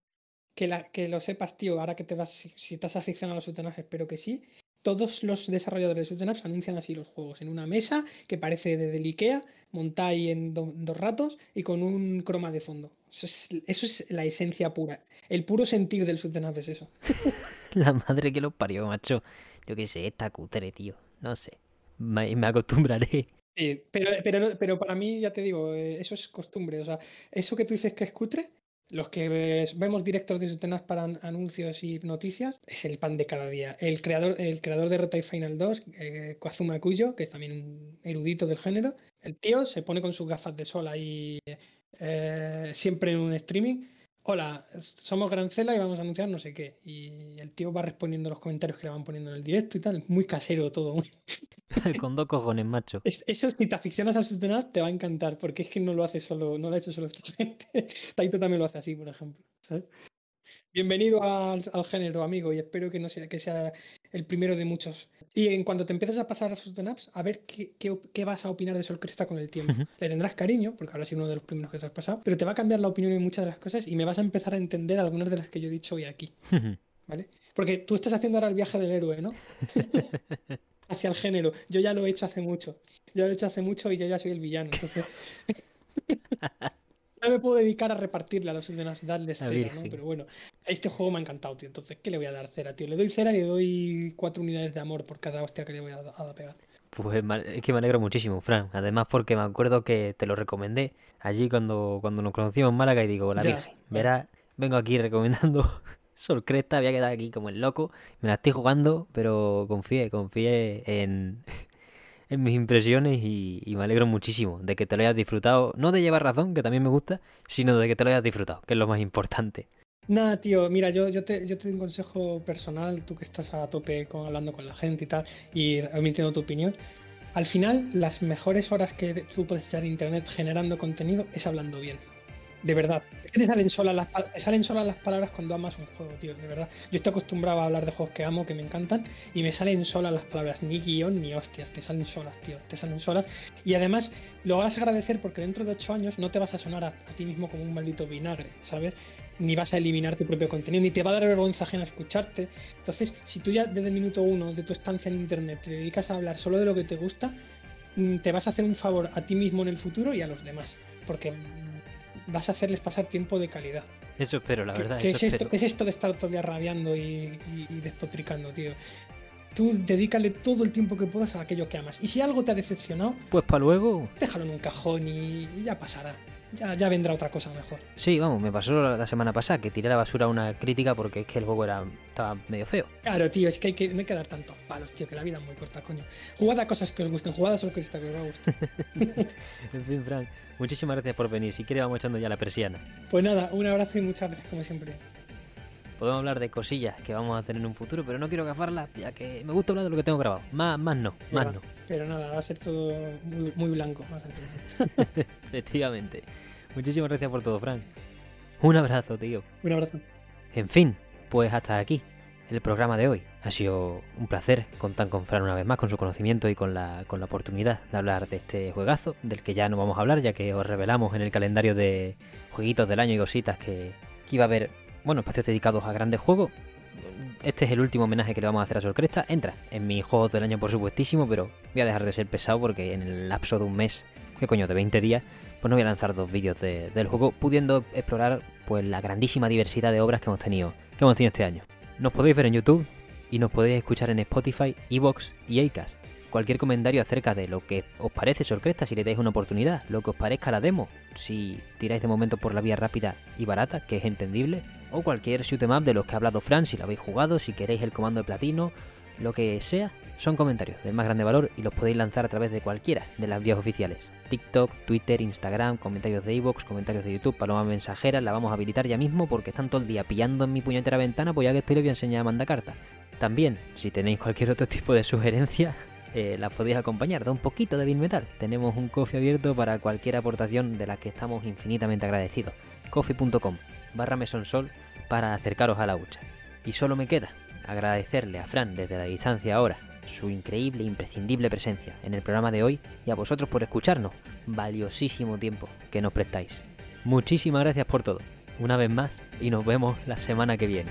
que, la, que lo sepas, tío. Ahora que te vas, si, si estás aficionado a los shoot'em ups, espero que sí. Todos los desarrolladores de ups anuncian así los juegos en una mesa que parece de del Ikea, montada ahí en do- dos ratos y con un croma de fondo. Eso es, eso es la esencia pura. El puro sentir del up es eso. [LAUGHS] La madre que los parió, macho. Yo qué sé, está cutre, tío. No sé. Me, me acostumbraré. Sí, pero, pero, pero para mí, ya te digo, eh, eso es costumbre. O sea, eso que tú dices que es cutre, los que vemos directos de Sutenas para an- anuncios y noticias, es el pan de cada día. El creador, el creador de Retai Final 2, eh, Kazuma Kuyo, que es también un erudito del género, el tío se pone con sus gafas de sol ahí eh, siempre en un streaming. Hola, somos Grancela y vamos a anunciar no sé qué. Y el tío va respondiendo los comentarios que le van poniendo en el directo y tal. Muy casero todo. muy- [LAUGHS] Con dos cojones, macho. es- Eso, si te aficionas al Sutenaz, te va a encantar, porque es que no lo hace solo, no lo ha hecho solo esta [LAUGHS] gente. Taito también lo hace así, por ejemplo. ¿sabes? Bienvenido al, al género, amigo, y espero que no sea, que sea el primero de muchos. Y en cuanto te empiezas a pasar a Sutenaps, a ver qué, qué, vas a opinar de Sol Cresta con el tiempo. Ujú. Le tendrás cariño, porque habrá sido uno de los primeros que te has pasado, pero te va a cambiar la opinión en muchas de las cosas y me vas a empezar a entender algunas de las que yo he dicho hoy aquí. ¿vale? Porque tú estás haciendo ahora el viaje del héroe, ¿no? [LAUGHS] Hacia el género. Yo ya lo he hecho hace mucho. Yo lo he hecho hace mucho y yo ya soy el villano. Entonces. [LAUGHS] no me puedo dedicar a repartirle a los demás, darles La cera, ¿no? Pero bueno, este juego me ha encantado, tío. Entonces, ¿qué le voy a dar cera, tío? Le doy cera y le doy cuatro unidades de amor por cada hostia que le voy a, a- pegar. Pues es que me alegro muchísimo, Fran. Además porque me acuerdo que te lo recomendé allí cuando, cuando nos conocimos en Málaga y digo, la Ya, Virgen, verás, vengo aquí recomendando [LAUGHS] Sol Cresta, voy a quedar aquí como el loco. Me la estoy jugando, pero confié, confié en, mis impresiones y, y me alegro muchísimo de que te lo hayas disfrutado. No de llevar razón, que también me gusta, sino de que te lo hayas disfrutado, que es lo más importante. Nada, tío, mira, yo, yo, te, yo te doy un consejo personal, tú que estás a tope con, hablando con la gente y tal, y emitiendo tu opinión. Al final, las mejores horas que tú puedes echar en internet generando contenido es hablando bien. De verdad. Es que te salen solas las, te salen solas las palabras cuando amas un juego, tío, de verdad. Yo estoy acostumbrado a hablar de juegos que amo, que me encantan, y me salen solas las palabras, ni guion ni hostias, te salen solas, tío, te salen solas. Y además lo vas a agradecer porque dentro de ocho años no te vas a sonar a, a ti mismo como un maldito vinagre, ¿sabes? Ni vas a eliminar tu propio contenido, ni te va a dar vergüenza ajena escucharte. Entonces, si tú ya desde el minuto uno de tu estancia en internet te dedicas a hablar solo de lo que te gusta, mm, te vas a hacer un favor a ti mismo en el futuro y a los demás. Porque vas a hacerles pasar tiempo de calidad. Eso espero, la ¿Qué, verdad. qué eso es esto, qué es esto de estar todo el día rabiando y, y- y despotricando, tío? Tú dedícale todo el tiempo que puedas a aquello que amas. Y si algo te ha decepcionado, Pues para luego, déjalo en un cajón y, y ya pasará. Ya, ya vendrá otra cosa mejor. Sí, vamos, me pasó la semana pasada que tiré a la basura una crítica porque es que el juego era, estaba medio feo. Claro, tío, es que hay que, no hay que dar tantos palos, tío, que la vida es muy corta, coño. Jugad a cosas que os gusten, jugad a solo que os gustar. [LAUGHS] En fin, Frank, muchísimas gracias por venir. Si quieres vamos echando ya la persiana. Pues nada, un abrazo y muchas gracias como siempre. Podemos hablar de cosillas que vamos a tener en un futuro, pero no quiero gafarlas, ya que me gusta hablar de lo que tengo grabado. Más, más no, más Pero- no. Pero nada, va a ser todo muy, muy blanco. Más. [LAUGHS] Efectivamente. Muchísimas gracias por todo, Frank. Un abrazo, tío. un abrazo. En fin, pues hasta aquí el programa de hoy. Ha sido un placer contar con Fran una vez más, con su conocimiento y con la, con la oportunidad de hablar de este juegazo, del que ya no vamos a hablar, ya que os revelamos en el calendario de jueguitos del año y cositas que, iba a haber, bueno, espacios dedicados a grandes juegos. Este es el último homenaje que le vamos a hacer a Sol Cresta. Entra en mis juegos del año, por supuestísimo, pero voy a dejar de ser pesado porque en el lapso de un mes, que coño, de 20 días, pues no voy a lanzar dos vídeos de- del juego, pudiendo explorar pues la grandísima diversidad de obras que hemos tenido, que hemos tenido este año. Nos podéis ver en YouTube y nos podéis escuchar en Spotify, Evox y Acast. Cualquier comentario acerca de lo que os parece Sorcresta, si le dais una oportunidad, lo que os parezca la demo, si tiráis de momento por la vía rápida y barata, que es entendible, o cualquier shoot 'em up de los que ha hablado Fran, si lo habéis jugado, si queréis el comando de platino, lo que sea, son comentarios del más grande valor y los podéis lanzar a través de cualquiera de las vías oficiales. TikTok, Twitter, Instagram, comentarios de iVoox, comentarios de YouTube, paloma mensajera, la vamos a habilitar ya mismo porque están todo el día pillando en mi puñetera ventana, pues ya que estoy les voy a enseñar a mandar cartas. También, si tenéis cualquier otro tipo de sugerencia, [LAUGHS] eh, las podéis acompañar de un poquito de Bill Metal. Tenemos un coffee abierto para cualquier aportación de la que estamos infinitamente agradecidos. coffee.com barra mesonsol para acercaros a la hucha. Y solo me queda agradecerle a Fran desde la distancia ahora su increíble e imprescindible presencia en el programa de hoy y a vosotros por escucharnos. Valiosísimo tiempo que nos prestáis. Muchísimas gracias por todo, una vez más, y nos vemos la semana que viene.